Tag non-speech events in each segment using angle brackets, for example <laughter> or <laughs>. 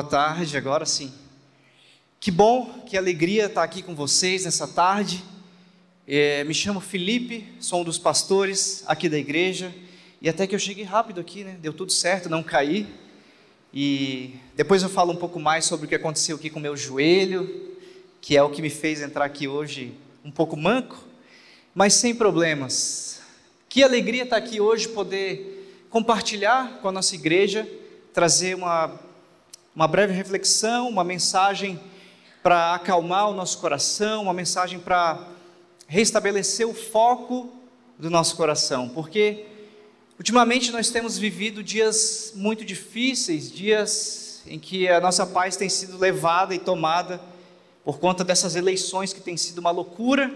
Boa tarde, agora sim. Que bom, que alegria estar aqui com vocês nessa tarde. É, me chamo Felipe, sou um dos pastores aqui da igreja. E até que eu cheguei rápido aqui, né? Deu tudo certo, não caí. E depois eu falo um pouco mais sobre o que aconteceu aqui com meu joelho, que é o que me fez entrar aqui hoje um pouco manco, mas sem problemas. Que alegria estar aqui hoje, poder compartilhar com a nossa igreja, trazer uma, uma breve reflexão, uma mensagem para acalmar o nosso coração, uma mensagem para restabelecer o foco do nosso coração, porque ultimamente nós temos vivido dias muito difíceis, dias em que a nossa paz tem sido levada e tomada por conta dessas eleições que tem sido uma loucura.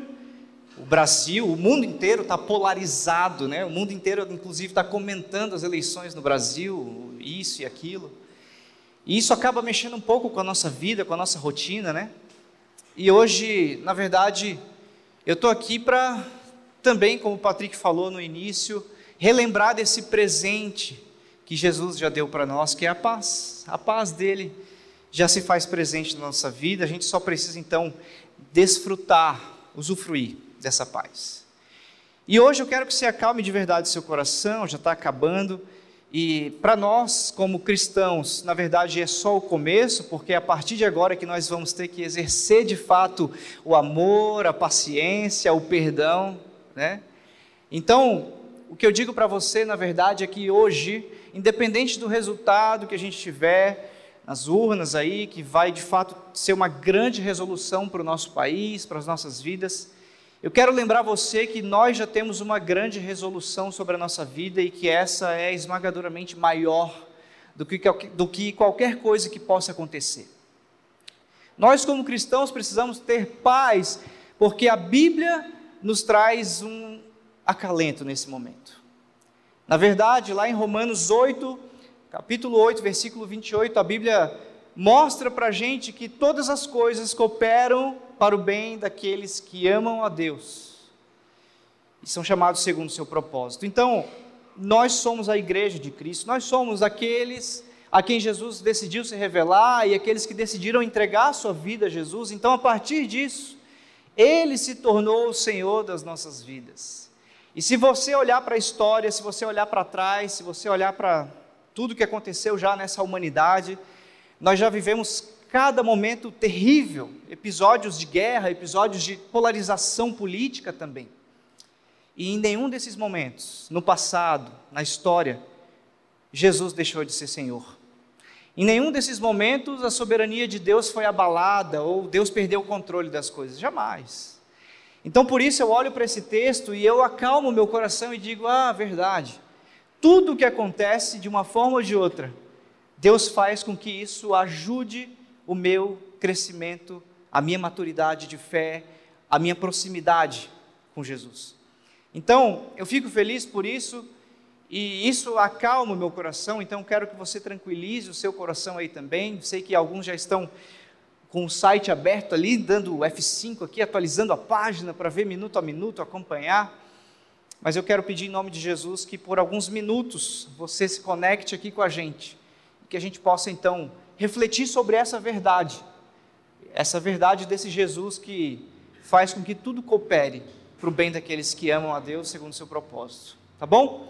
O Brasil, o mundo inteiro está polarizado, né? O mundo inteiro, inclusive, está comentando as eleições no Brasil, isso e aquilo. E isso acaba mexendo um pouco com a nossa vida, com a nossa rotina, né? E hoje, na verdade, eu estou aqui para também, como o Patrick falou no início, relembrar desse presente que Jesus já deu para nós, que é a paz. A paz dele já se faz presente na nossa vida, a gente só precisa então desfrutar, usufruir dessa paz. E hoje eu quero que você acalme de verdade seu coração, já está acabando. E para nós, como cristãos, na verdade é só o começo, porque é a partir de agora que nós vamos ter que exercer de fato o amor, a paciência, o perdão, né? Então, o que eu digo para você, na verdade, é que hoje, independente do resultado que a gente tiver, nas urnas aí, que vai de fato ser uma grande resolução para o nosso país, para as nossas vidas. Eu quero lembrar você que nós já temos uma grande resolução sobre a nossa vida e que essa é esmagadoramente maior do que, do que qualquer coisa que possa acontecer. Nós, como cristãos, precisamos ter paz, porque a Bíblia nos traz um acalento nesse momento. Na verdade, lá em Romanos 8, capítulo 8, versículo 28, a Bíblia mostra para a gente que todas as coisas cooperam para o bem daqueles que amam a Deus e são chamados segundo o seu propósito. Então, nós somos a igreja de Cristo, nós somos aqueles a quem Jesus decidiu se revelar e aqueles que decidiram entregar a sua vida a Jesus. Então, a partir disso, ele se tornou o Senhor das nossas vidas. E se você olhar para a história, se você olhar para trás, se você olhar para tudo que aconteceu já nessa humanidade. Nós já vivemos cada momento terrível, episódios de guerra, episódios de polarização política também. E em nenhum desses momentos, no passado, na história, Jesus deixou de ser Senhor. Em nenhum desses momentos a soberania de Deus foi abalada ou Deus perdeu o controle das coisas, jamais. Então por isso eu olho para esse texto e eu acalmo meu coração e digo: "Ah, verdade tudo o que acontece, de uma forma ou de outra, Deus faz com que isso ajude o meu crescimento, a minha maturidade de fé, a minha proximidade com Jesus. Então, eu fico feliz por isso e isso acalma o meu coração, então quero que você tranquilize o seu coração aí também. Sei que alguns já estão com o site aberto ali, dando o F5 aqui, atualizando a página para ver minuto a minuto, acompanhar. Mas eu quero pedir em nome de Jesus que por alguns minutos você se conecte aqui com a gente, que a gente possa então refletir sobre essa verdade, essa verdade desse Jesus que faz com que tudo coopere para o bem daqueles que amam a Deus segundo o seu propósito, tá bom?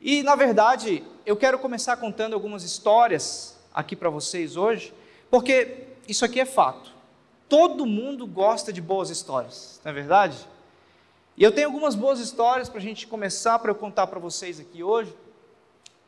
E na verdade, eu quero começar contando algumas histórias aqui para vocês hoje, porque isso aqui é fato. Todo mundo gosta de boas histórias, não é verdade? E eu tenho algumas boas histórias para a gente começar, para eu contar para vocês aqui hoje.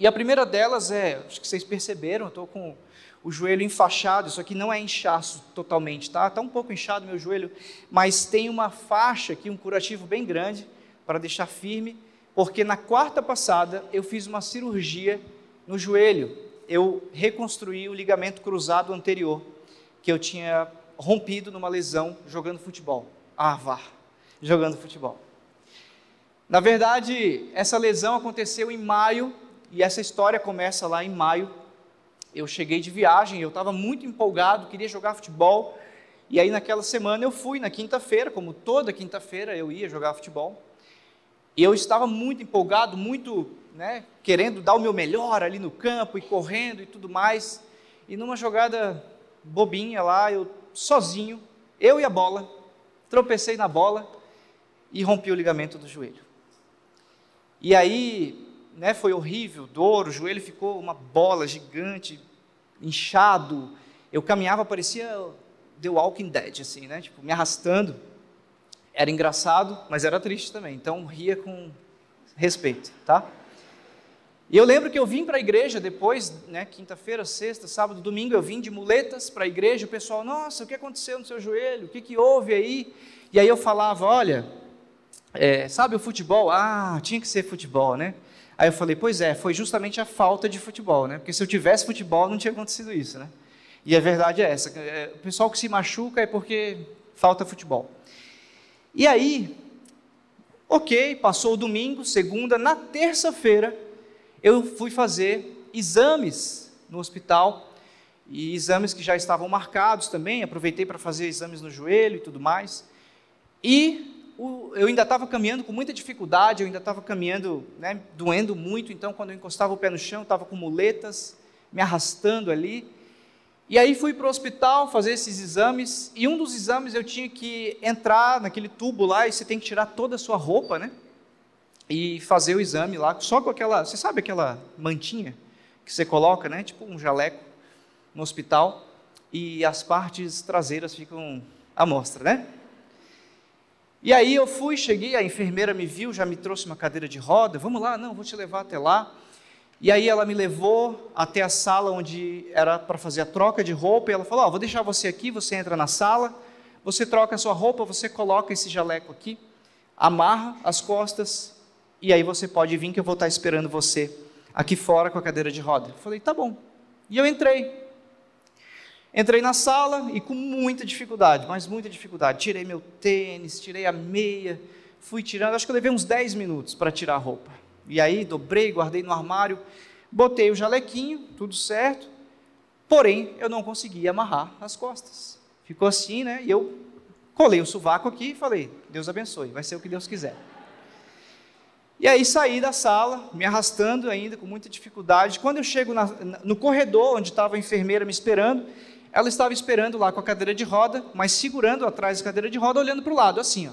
E a primeira delas é, acho que vocês perceberam, eu estou com o joelho enfaixado, isso aqui não é inchaço totalmente, tá? Está um pouco inchado meu joelho, mas tem uma faixa aqui, um curativo bem grande, para deixar firme, porque na quarta passada eu fiz uma cirurgia no joelho. Eu reconstruí o ligamento cruzado anterior, que eu tinha rompido numa lesão jogando futebol. Ah, vá jogando futebol. Na verdade, essa lesão aconteceu em maio e essa história começa lá em maio. Eu cheguei de viagem, eu estava muito empolgado, queria jogar futebol. E aí naquela semana eu fui na quinta-feira, como toda quinta-feira eu ia jogar futebol. E eu estava muito empolgado, muito, né, querendo dar o meu melhor ali no campo e correndo e tudo mais. e numa jogada bobinha lá, eu sozinho, eu e a bola, tropecei na bola e rompi o ligamento do joelho. E aí, né, foi horrível, dor, o joelho ficou uma bola gigante, inchado. Eu caminhava, parecia The Walking Dead, assim, né, tipo, me arrastando. Era engraçado, mas era triste também, então ria com respeito, tá? E eu lembro que eu vim para a igreja depois, né, quinta-feira, sexta, sábado, domingo, eu vim de muletas para a igreja, o pessoal, nossa, o que aconteceu no seu joelho? O que, que houve aí? E aí eu falava, olha, é, sabe o futebol? Ah, tinha que ser futebol, né? Aí eu falei, pois é, foi justamente a falta de futebol, né? Porque se eu tivesse futebol, não tinha acontecido isso, né? E a verdade é essa, é, o pessoal que se machuca é porque falta futebol. E aí, ok, passou o domingo, segunda, na terça-feira, eu fui fazer exames no hospital, e exames que já estavam marcados também, aproveitei para fazer exames no joelho e tudo mais. E eu ainda estava caminhando com muita dificuldade, eu ainda estava caminhando, né, doendo muito, então quando eu encostava o pé no chão, estava com muletas, me arrastando ali. E aí fui para o hospital fazer esses exames, e um dos exames eu tinha que entrar naquele tubo lá, e você tem que tirar toda a sua roupa, né? e fazer o exame lá, só com aquela, você sabe aquela mantinha que você coloca, né? Tipo um jaleco no hospital e as partes traseiras ficam à mostra, né? E aí eu fui, cheguei, a enfermeira me viu, já me trouxe uma cadeira de roda, vamos lá, não, vou te levar até lá. E aí ela me levou até a sala onde era para fazer a troca de roupa, e ela falou: oh, vou deixar você aqui, você entra na sala, você troca a sua roupa, você coloca esse jaleco aqui, amarra as costas e aí você pode vir que eu vou estar esperando você aqui fora com a cadeira de roda. Eu falei, tá bom. E eu entrei. Entrei na sala e com muita dificuldade, mas muita dificuldade. Tirei meu tênis, tirei a meia, fui tirando, acho que eu levei uns 10 minutos para tirar a roupa. E aí dobrei, guardei no armário, botei o jalequinho, tudo certo. Porém, eu não conseguia amarrar as costas. Ficou assim, né? E eu colei o sovaco aqui e falei: Deus abençoe, vai ser o que Deus quiser. E aí saí da sala, me arrastando ainda com muita dificuldade. Quando eu chego na, no corredor onde estava a enfermeira me esperando, ela estava esperando lá com a cadeira de roda, mas segurando atrás da cadeira de roda, olhando para o lado, assim, ó.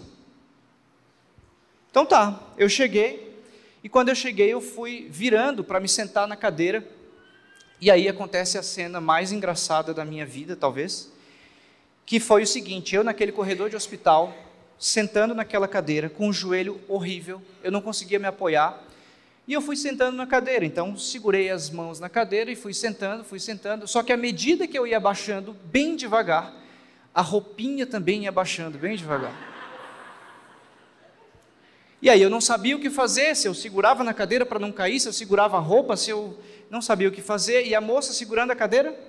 Então tá, eu cheguei, e quando eu cheguei, eu fui virando para me sentar na cadeira, e aí acontece a cena mais engraçada da minha vida, talvez, que foi o seguinte: eu naquele corredor de hospital, sentando naquela cadeira com o joelho horrível, eu não conseguia me apoiar. E eu fui sentando na cadeira, então segurei as mãos na cadeira e fui sentando, fui sentando. Só que à medida que eu ia baixando bem devagar, a roupinha também ia baixando bem devagar. E aí eu não sabia o que fazer, se eu segurava na cadeira para não cair, se eu segurava a roupa, se eu não sabia o que fazer, e a moça segurando a cadeira,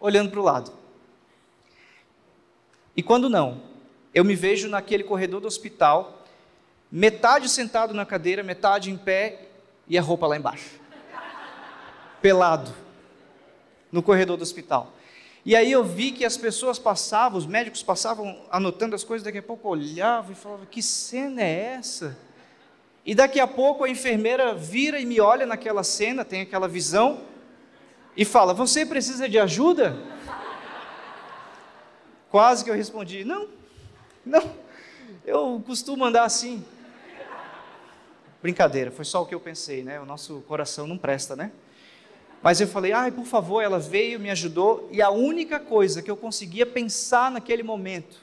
olhando para o lado. E quando não, eu me vejo naquele corredor do hospital, metade sentado na cadeira, metade em pé e a roupa lá embaixo. Pelado. No corredor do hospital. E aí eu vi que as pessoas passavam, os médicos passavam anotando as coisas, daqui a pouco olhavam e falavam: que cena é essa? E daqui a pouco a enfermeira vira e me olha naquela cena, tem aquela visão, e fala: Você precisa de ajuda? Quase que eu respondi: Não, não, eu costumo andar assim. Brincadeira, foi só o que eu pensei, né? O nosso coração não presta, né? Mas eu falei, ai, por favor, ela veio, me ajudou, e a única coisa que eu conseguia pensar naquele momento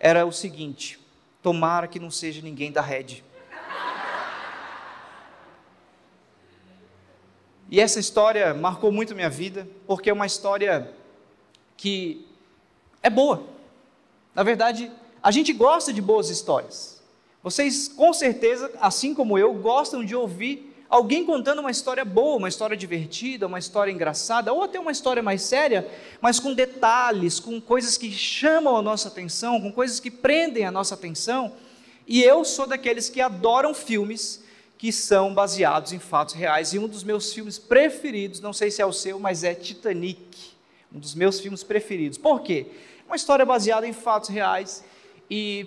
era o seguinte: tomara que não seja ninguém da rede. E essa história marcou muito minha vida, porque é uma história que é boa. Na verdade, a gente gosta de boas histórias. Vocês, com certeza, assim como eu, gostam de ouvir alguém contando uma história boa, uma história divertida, uma história engraçada, ou até uma história mais séria, mas com detalhes, com coisas que chamam a nossa atenção, com coisas que prendem a nossa atenção. E eu sou daqueles que adoram filmes que são baseados em fatos reais. E um dos meus filmes preferidos, não sei se é o seu, mas é Titanic. Um dos meus filmes preferidos. Por quê? Uma história baseada em fatos reais e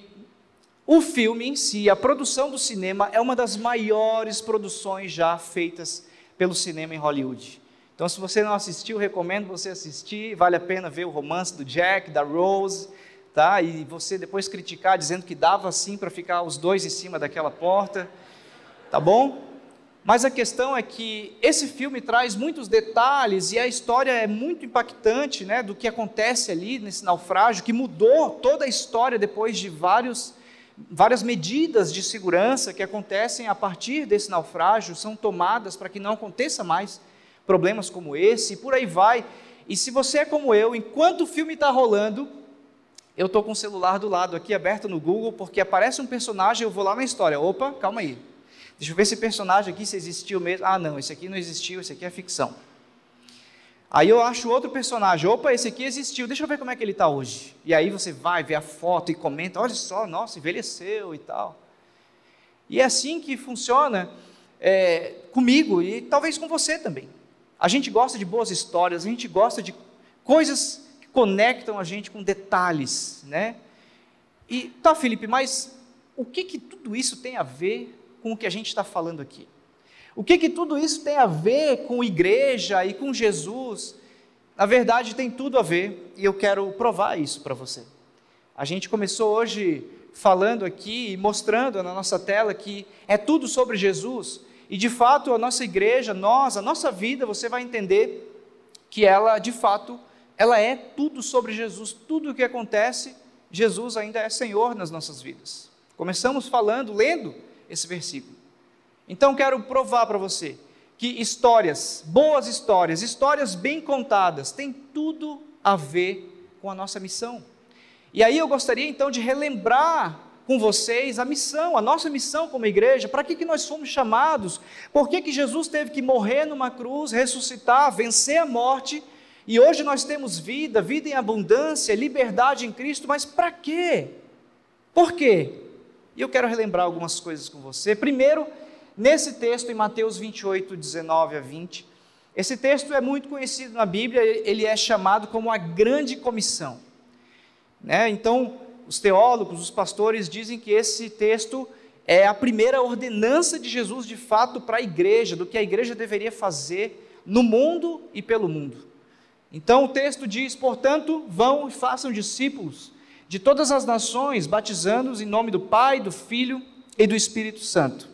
o filme em si, a produção do cinema, é uma das maiores produções já feitas pelo cinema em Hollywood. Então, se você não assistiu, recomendo você assistir. Vale a pena ver o romance do Jack, da Rose, tá? E você depois criticar dizendo que dava assim para ficar os dois em cima daquela porta, tá bom? Mas a questão é que esse filme traz muitos detalhes e a história é muito impactante, né, do que acontece ali nesse naufrágio, que mudou toda a história depois de vários, várias medidas de segurança que acontecem a partir desse naufrágio, são tomadas para que não aconteça mais problemas como esse, e por aí vai. E se você é como eu, enquanto o filme está rolando, eu estou com o celular do lado aqui aberto no Google, porque aparece um personagem, eu vou lá na história. Opa, calma aí. Deixa eu ver esse personagem aqui se existiu mesmo. Ah, não, esse aqui não existiu, esse aqui é ficção. Aí eu acho outro personagem, opa, esse aqui existiu, deixa eu ver como é que ele está hoje. E aí você vai ver a foto e comenta, olha só, nossa, envelheceu e tal. E é assim que funciona é, comigo e talvez com você também. A gente gosta de boas histórias, a gente gosta de coisas que conectam a gente com detalhes, né? E tá, Felipe, mas o que que tudo isso tem a ver com o que a gente está falando aqui? O que que tudo isso tem a ver com igreja e com Jesus? Na verdade, tem tudo a ver e eu quero provar isso para você. A gente começou hoje falando aqui e mostrando na nossa tela que é tudo sobre Jesus, e de fato, a nossa igreja, nós, a nossa vida, você vai entender que ela, de fato, ela é tudo sobre Jesus. Tudo o que acontece, Jesus ainda é Senhor nas nossas vidas. Começamos falando, lendo esse versículo. Então quero provar para você que histórias, boas histórias, histórias bem contadas, têm tudo a ver com a nossa missão. E aí eu gostaria então de relembrar com vocês a missão, a nossa missão como igreja, para que, que nós fomos chamados, por que, que Jesus teve que morrer numa cruz, ressuscitar, vencer a morte, e hoje nós temos vida, vida em abundância, liberdade em Cristo, mas para quê? Por quê? E eu quero relembrar algumas coisas com você. Primeiro, nesse texto em Mateus 28, 19 a 20, esse texto é muito conhecido na Bíblia, ele é chamado como a grande comissão. Né? Então, os teólogos, os pastores dizem que esse texto é a primeira ordenança de Jesus de fato para a igreja, do que a igreja deveria fazer no mundo e pelo mundo. Então o texto diz: portanto, vão e façam discípulos de todas as nações, batizando-os em nome do Pai, do Filho e do Espírito Santo.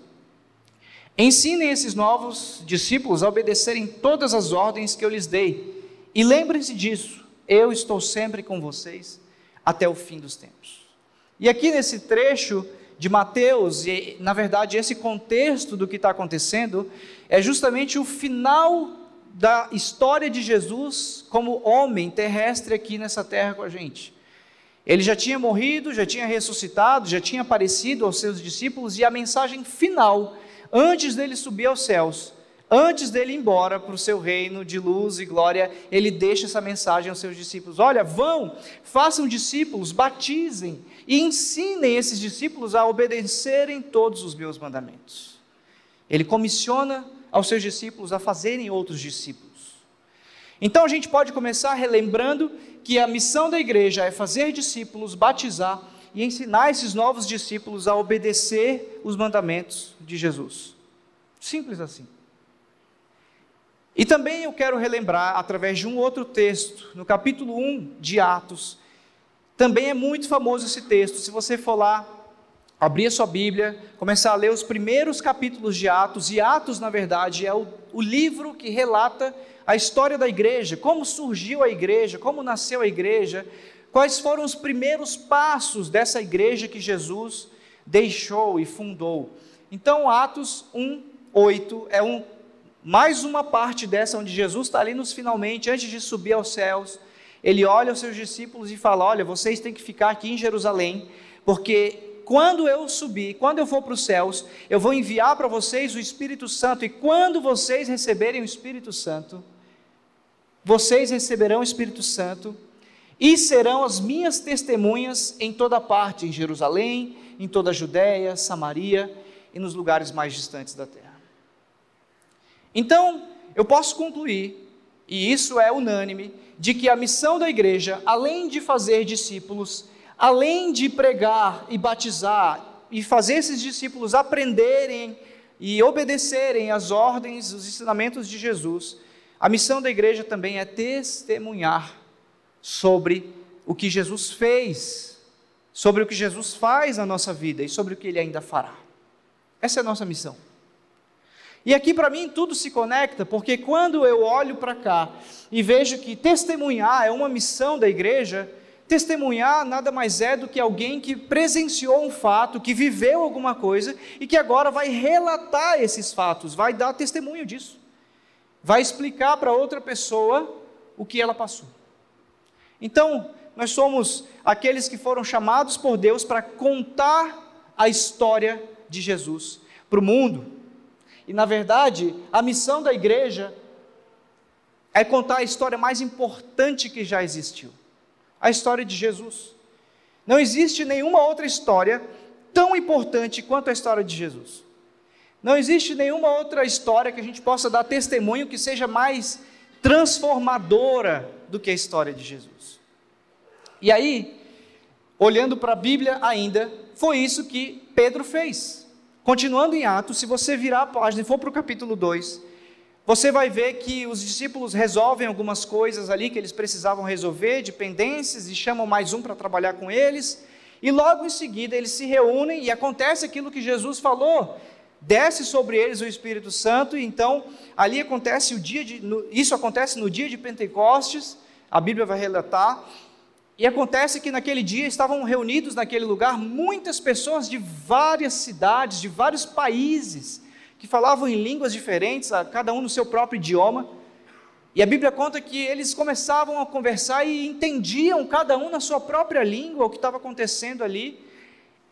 Ensinem esses novos discípulos a obedecerem todas as ordens que eu lhes dei. E lembrem-se disso, eu estou sempre com vocês até o fim dos tempos. E aqui nesse trecho de Mateus, e na verdade esse contexto do que está acontecendo, é justamente o final da história de Jesus como homem terrestre aqui nessa terra com a gente. Ele já tinha morrido, já tinha ressuscitado, já tinha aparecido aos seus discípulos, e a mensagem final, antes dele subir aos céus, Antes dele ir embora para o seu reino de luz e glória, ele deixa essa mensagem aos seus discípulos: Olha, vão, façam discípulos, batizem e ensinem esses discípulos a obedecerem todos os meus mandamentos. Ele comissiona aos seus discípulos a fazerem outros discípulos. Então a gente pode começar relembrando que a missão da igreja é fazer discípulos, batizar e ensinar esses novos discípulos a obedecer os mandamentos de Jesus. Simples assim. E também eu quero relembrar, através de um outro texto, no capítulo 1 de Atos, também é muito famoso esse texto. Se você for lá, abrir a sua Bíblia, começar a ler os primeiros capítulos de Atos, e Atos, na verdade, é o, o livro que relata a história da igreja, como surgiu a igreja, como nasceu a igreja, quais foram os primeiros passos dessa igreja que Jesus deixou e fundou. Então, Atos 1, 8 é um mais uma parte dessa, onde Jesus está ali nos finalmente, antes de subir aos céus, ele olha aos seus discípulos e fala: Olha, vocês têm que ficar aqui em Jerusalém, porque quando eu subir, quando eu for para os céus, eu vou enviar para vocês o Espírito Santo, e quando vocês receberem o Espírito Santo, vocês receberão o Espírito Santo e serão as minhas testemunhas em toda parte, em Jerusalém, em toda a Judéia, Samaria e nos lugares mais distantes da terra. Então, eu posso concluir, e isso é unânime, de que a missão da igreja, além de fazer discípulos, além de pregar e batizar e fazer esses discípulos aprenderem e obedecerem às ordens, os ensinamentos de Jesus, a missão da igreja também é testemunhar sobre o que Jesus fez, sobre o que Jesus faz na nossa vida e sobre o que ele ainda fará. Essa é a nossa missão. E aqui para mim tudo se conecta, porque quando eu olho para cá e vejo que testemunhar é uma missão da igreja, testemunhar nada mais é do que alguém que presenciou um fato, que viveu alguma coisa e que agora vai relatar esses fatos, vai dar testemunho disso, vai explicar para outra pessoa o que ela passou. Então, nós somos aqueles que foram chamados por Deus para contar a história de Jesus para o mundo. E na verdade, a missão da igreja é contar a história mais importante que já existiu a história de Jesus. Não existe nenhuma outra história tão importante quanto a história de Jesus. Não existe nenhuma outra história que a gente possa dar testemunho que seja mais transformadora do que a história de Jesus. E aí, olhando para a Bíblia ainda, foi isso que Pedro fez. Continuando em Atos, se você virar a página e for para o capítulo 2, você vai ver que os discípulos resolvem algumas coisas ali que eles precisavam resolver, dependências, e chamam mais um para trabalhar com eles. E logo em seguida eles se reúnem e acontece aquilo que Jesus falou. Desce sobre eles o Espírito Santo, e então ali acontece o dia de. Isso acontece no dia de Pentecostes, a Bíblia vai relatar, e acontece que naquele dia estavam reunidos naquele lugar muitas pessoas de várias cidades, de vários países, que falavam em línguas diferentes, cada um no seu próprio idioma. E a Bíblia conta que eles começavam a conversar e entendiam cada um na sua própria língua o que estava acontecendo ali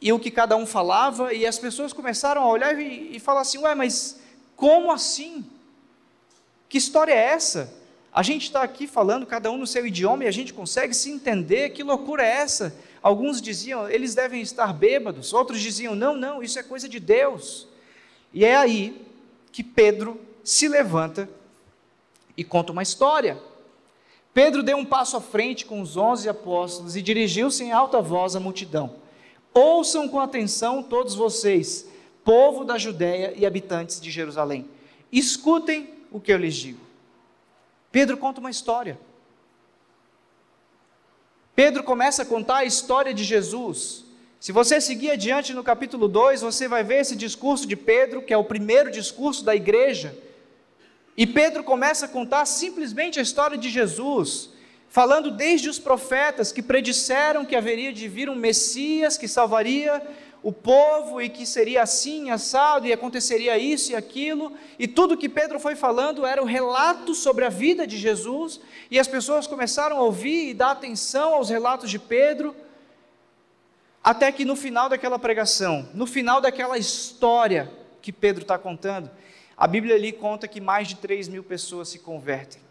e o que cada um falava, e as pessoas começaram a olhar e, e falar assim: Ué, mas como assim? Que história é essa? A gente está aqui falando, cada um no seu idioma, e a gente consegue se entender. Que loucura é essa? Alguns diziam, eles devem estar bêbados. Outros diziam, não, não, isso é coisa de Deus. E é aí que Pedro se levanta e conta uma história. Pedro deu um passo à frente com os onze apóstolos e dirigiu-se em alta voz à multidão. Ouçam com atenção todos vocês, povo da Judéia e habitantes de Jerusalém. Escutem o que eu lhes digo. Pedro conta uma história. Pedro começa a contar a história de Jesus. Se você seguir adiante no capítulo 2, você vai ver esse discurso de Pedro, que é o primeiro discurso da igreja. E Pedro começa a contar simplesmente a história de Jesus, falando desde os profetas que predisseram que haveria de vir um Messias que salvaria o povo e que seria assim, assado, e aconteceria isso e aquilo, e tudo que Pedro foi falando era o relato sobre a vida de Jesus, e as pessoas começaram a ouvir e dar atenção aos relatos de Pedro, até que no final daquela pregação, no final daquela história que Pedro está contando, a Bíblia ali conta que mais de 3 mil pessoas se convertem.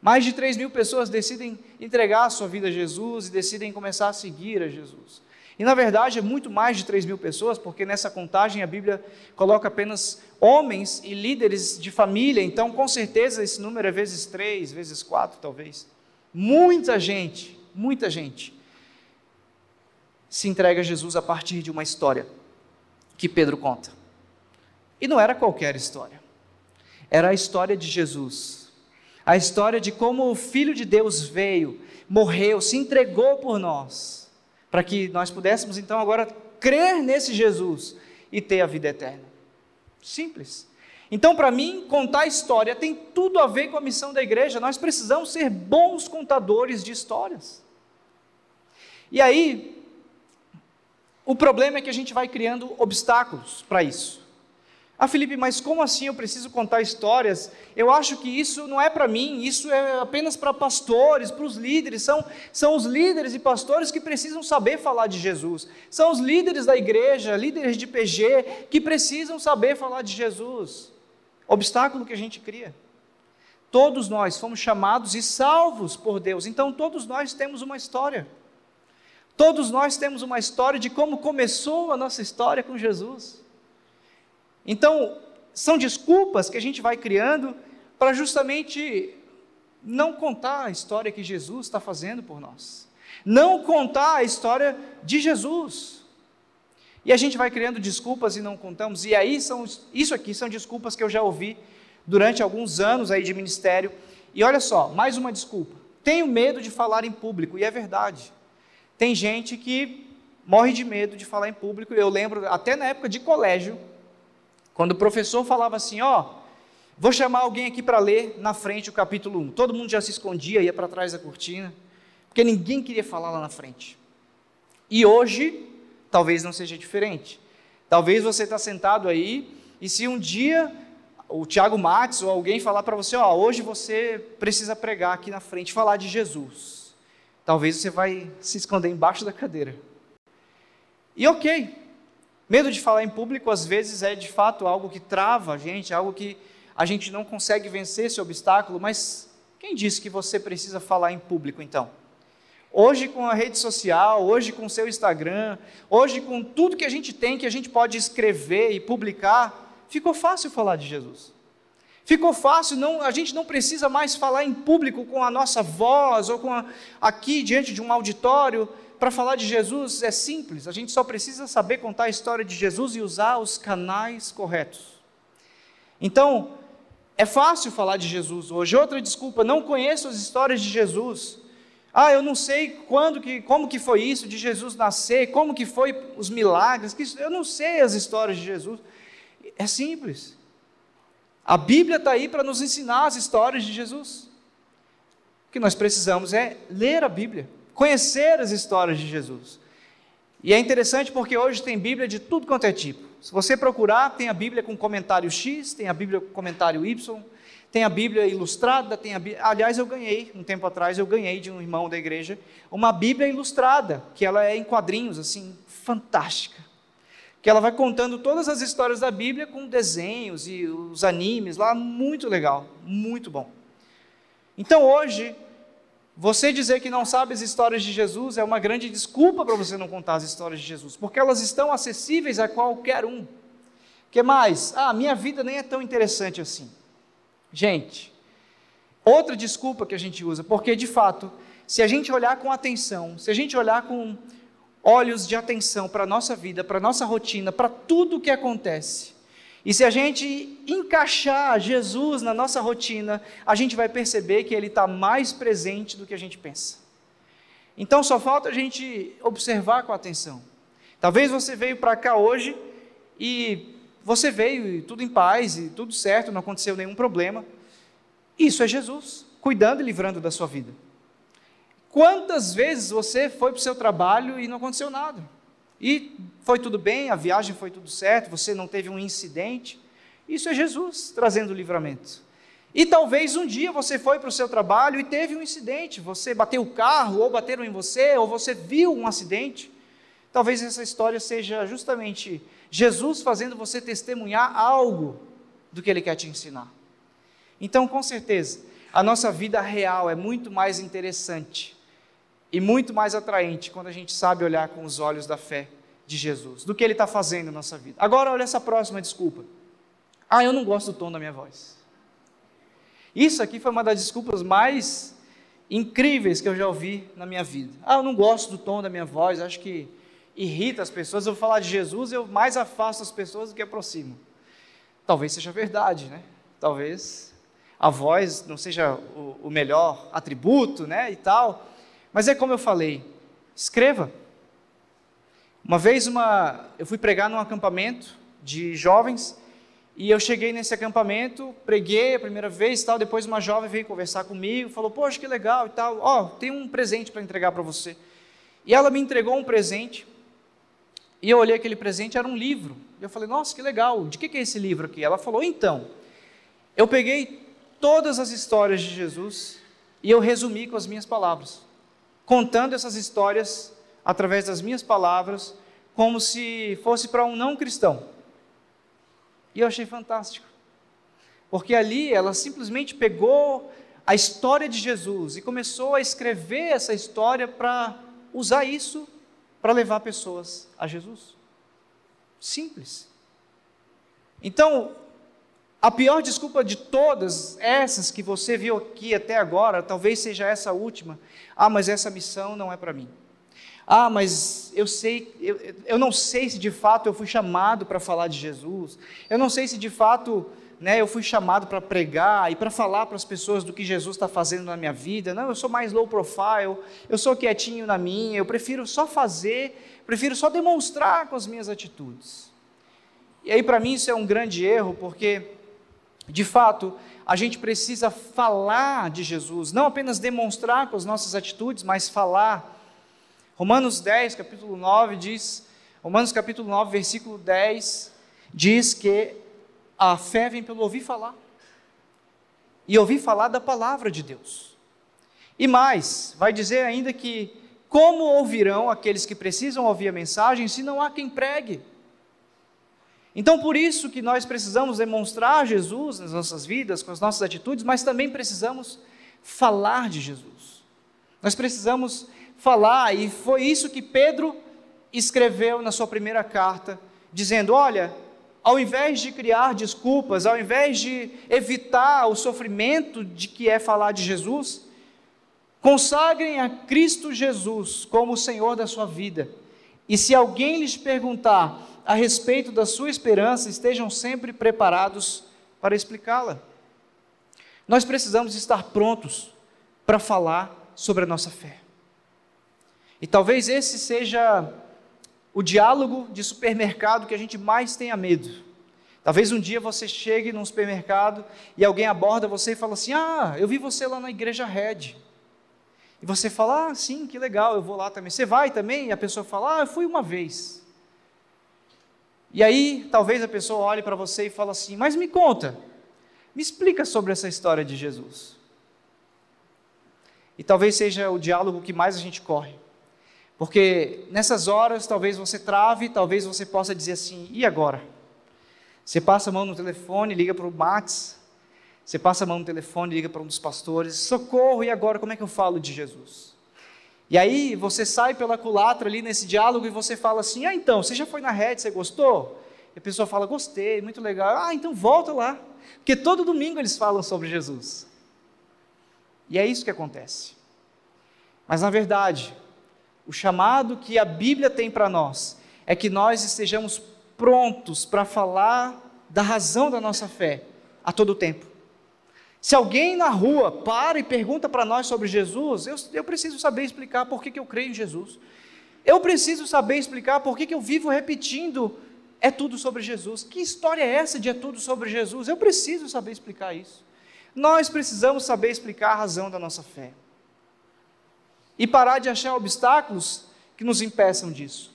Mais de 3 mil pessoas decidem entregar a sua vida a Jesus e decidem começar a seguir a Jesus. E na verdade é muito mais de 3 mil pessoas, porque nessa contagem a Bíblia coloca apenas homens e líderes de família, então com certeza esse número é vezes 3, vezes 4 talvez. Muita gente, muita gente se entrega a Jesus a partir de uma história que Pedro conta. E não era qualquer história, era a história de Jesus, a história de como o Filho de Deus veio, morreu, se entregou por nós para que nós pudéssemos então agora crer nesse Jesus e ter a vida eterna. Simples. Então, para mim, contar história tem tudo a ver com a missão da igreja. Nós precisamos ser bons contadores de histórias. E aí, o problema é que a gente vai criando obstáculos para isso. Ah, Felipe, mas como assim eu preciso contar histórias? Eu acho que isso não é para mim, isso é apenas para pastores, para os líderes. São, são os líderes e pastores que precisam saber falar de Jesus. São os líderes da igreja, líderes de PG, que precisam saber falar de Jesus. Obstáculo que a gente cria. Todos nós fomos chamados e salvos por Deus, então todos nós temos uma história. Todos nós temos uma história de como começou a nossa história com Jesus. Então, são desculpas que a gente vai criando para justamente não contar a história que Jesus está fazendo por nós, não contar a história de Jesus. E a gente vai criando desculpas e não contamos, e aí são, isso aqui são desculpas que eu já ouvi durante alguns anos aí de ministério. E olha só, mais uma desculpa. Tenho medo de falar em público, e é verdade. Tem gente que morre de medo de falar em público. Eu lembro, até na época de colégio, quando o professor falava assim: Ó, vou chamar alguém aqui para ler na frente o capítulo 1. Todo mundo já se escondia, ia para trás da cortina, porque ninguém queria falar lá na frente. E hoje, talvez não seja diferente. Talvez você está sentado aí, e se um dia o Tiago Matos ou alguém falar para você, ó, hoje você precisa pregar aqui na frente, falar de Jesus. Talvez você vai se esconder embaixo da cadeira. E ok, medo de falar em público às vezes é de fato algo que trava a gente, algo que a gente não consegue vencer esse obstáculo, mas quem disse que você precisa falar em público então? Hoje, com a rede social, hoje com o seu Instagram, hoje com tudo que a gente tem, que a gente pode escrever e publicar, ficou fácil falar de Jesus. Ficou fácil, não, a gente não precisa mais falar em público com a nossa voz ou com a, aqui diante de um auditório para falar de Jesus. É simples, a gente só precisa saber contar a história de Jesus e usar os canais corretos. Então, é fácil falar de Jesus hoje. Outra desculpa, não conheço as histórias de Jesus. Ah, eu não sei quando que, como que foi isso de Jesus nascer, como que foi os milagres, que eu não sei as histórias de Jesus. É simples. A Bíblia está aí para nos ensinar as histórias de Jesus. O que nós precisamos é ler a Bíblia, conhecer as histórias de Jesus. E é interessante porque hoje tem Bíblia de tudo quanto é tipo. Se você procurar, tem a Bíblia com comentário X, tem a Bíblia com comentário Y, tem a Bíblia ilustrada, tem a Bíblia... Aliás, eu ganhei, um tempo atrás, eu ganhei de um irmão da igreja, uma Bíblia ilustrada, que ela é em quadrinhos, assim, fantástica que ela vai contando todas as histórias da Bíblia com desenhos e os animes lá, muito legal, muito bom. Então hoje, você dizer que não sabe as histórias de Jesus é uma grande desculpa para você não contar as histórias de Jesus, porque elas estão acessíveis a qualquer um. que mais? Ah, minha vida nem é tão interessante assim. Gente, outra desculpa que a gente usa, porque de fato, se a gente olhar com atenção, se a gente olhar com olhos de atenção para a nossa vida, para a nossa rotina, para tudo o que acontece. E se a gente encaixar Jesus na nossa rotina, a gente vai perceber que Ele está mais presente do que a gente pensa. Então só falta a gente observar com atenção. Talvez você veio para cá hoje e você veio e tudo em paz e tudo certo, não aconteceu nenhum problema. Isso é Jesus cuidando e livrando da sua vida. Quantas vezes você foi para o seu trabalho e não aconteceu nada? E foi tudo bem, a viagem foi tudo certo, você não teve um incidente? Isso é Jesus trazendo livramento. E talvez um dia você foi para o seu trabalho e teve um incidente, você bateu o carro, ou bateram em você, ou você viu um acidente. Talvez essa história seja justamente Jesus fazendo você testemunhar algo do que ele quer te ensinar. Então, com certeza, a nossa vida real é muito mais interessante e muito mais atraente quando a gente sabe olhar com os olhos da fé de Jesus, do que Ele está fazendo na nossa vida. Agora, olha essa próxima desculpa. Ah, eu não gosto do tom da minha voz. Isso aqui foi uma das desculpas mais incríveis que eu já ouvi na minha vida. Ah, eu não gosto do tom da minha voz, acho que irrita as pessoas. Eu vou falar de Jesus, eu mais afasto as pessoas do que aproximo. Talvez seja verdade, né? Talvez a voz não seja o, o melhor atributo, né? E tal. Mas é como eu falei, escreva. Uma vez uma, eu fui pregar num acampamento de jovens e eu cheguei nesse acampamento, preguei a primeira vez, tal, depois uma jovem veio conversar comigo, falou: "Poxa, que legal" e tal. Ó, oh, tem um presente para entregar para você. E ela me entregou um presente. E eu olhei aquele presente, era um livro. E eu falei: "Nossa, que legal. De que que é esse livro aqui?" Ela falou: "Então, eu peguei todas as histórias de Jesus e eu resumi com as minhas palavras contando essas histórias através das minhas palavras, como se fosse para um não cristão. E eu achei fantástico. Porque ali ela simplesmente pegou a história de Jesus e começou a escrever essa história para usar isso para levar pessoas a Jesus. Simples. Então, a pior desculpa de todas essas que você viu aqui até agora, talvez seja essa última. Ah, mas essa missão não é para mim. Ah, mas eu sei, eu, eu não sei se de fato eu fui chamado para falar de Jesus. Eu não sei se de fato né, eu fui chamado para pregar e para falar para as pessoas do que Jesus está fazendo na minha vida. Não, eu sou mais low profile, eu sou quietinho na minha, eu prefiro só fazer, prefiro só demonstrar com as minhas atitudes. E aí, para mim, isso é um grande erro, porque, de fato, a gente precisa falar de Jesus, não apenas demonstrar com as nossas atitudes, mas falar. Romanos 10, capítulo 9 diz, Romanos capítulo 9, versículo 10, diz que a fé vem pelo ouvir falar. E ouvir falar da palavra de Deus. E mais, vai dizer ainda que como ouvirão aqueles que precisam ouvir a mensagem se não há quem pregue? Então, por isso que nós precisamos demonstrar Jesus nas nossas vidas, com as nossas atitudes, mas também precisamos falar de Jesus. Nós precisamos falar, e foi isso que Pedro escreveu na sua primeira carta, dizendo: Olha, ao invés de criar desculpas, ao invés de evitar o sofrimento de que é falar de Jesus, consagrem a Cristo Jesus como o Senhor da sua vida. E se alguém lhes perguntar a respeito da sua esperança, estejam sempre preparados para explicá-la. Nós precisamos estar prontos para falar sobre a nossa fé. E talvez esse seja o diálogo de supermercado que a gente mais tenha medo. Talvez um dia você chegue num supermercado e alguém aborda você e fala assim: Ah, eu vi você lá na igreja Red. E você fala: Ah, sim, que legal, eu vou lá também. Você vai também? E a pessoa fala: Ah, eu fui uma vez. E aí, talvez a pessoa olhe para você e fale assim: Mas me conta, me explica sobre essa história de Jesus. E talvez seja o diálogo que mais a gente corre. Porque nessas horas talvez você trave, talvez você possa dizer assim: e agora? Você passa a mão no telefone, liga para o Max, você passa a mão no telefone, liga para um dos pastores: socorro, e agora como é que eu falo de Jesus? E aí você sai pela culatra ali nesse diálogo e você fala assim: ah, então, você já foi na rede, você gostou? E a pessoa fala: gostei, muito legal. Ah, então volta lá. Porque todo domingo eles falam sobre Jesus. E é isso que acontece. Mas na verdade, o chamado que a Bíblia tem para nós é que nós estejamos prontos para falar da razão da nossa fé a todo tempo. Se alguém na rua para e pergunta para nós sobre Jesus, eu, eu preciso saber explicar por que, que eu creio em Jesus. Eu preciso saber explicar por que, que eu vivo repetindo é tudo sobre Jesus. Que história é essa de é tudo sobre Jesus? Eu preciso saber explicar isso. Nós precisamos saber explicar a razão da nossa fé e parar de achar obstáculos que nos impeçam disso.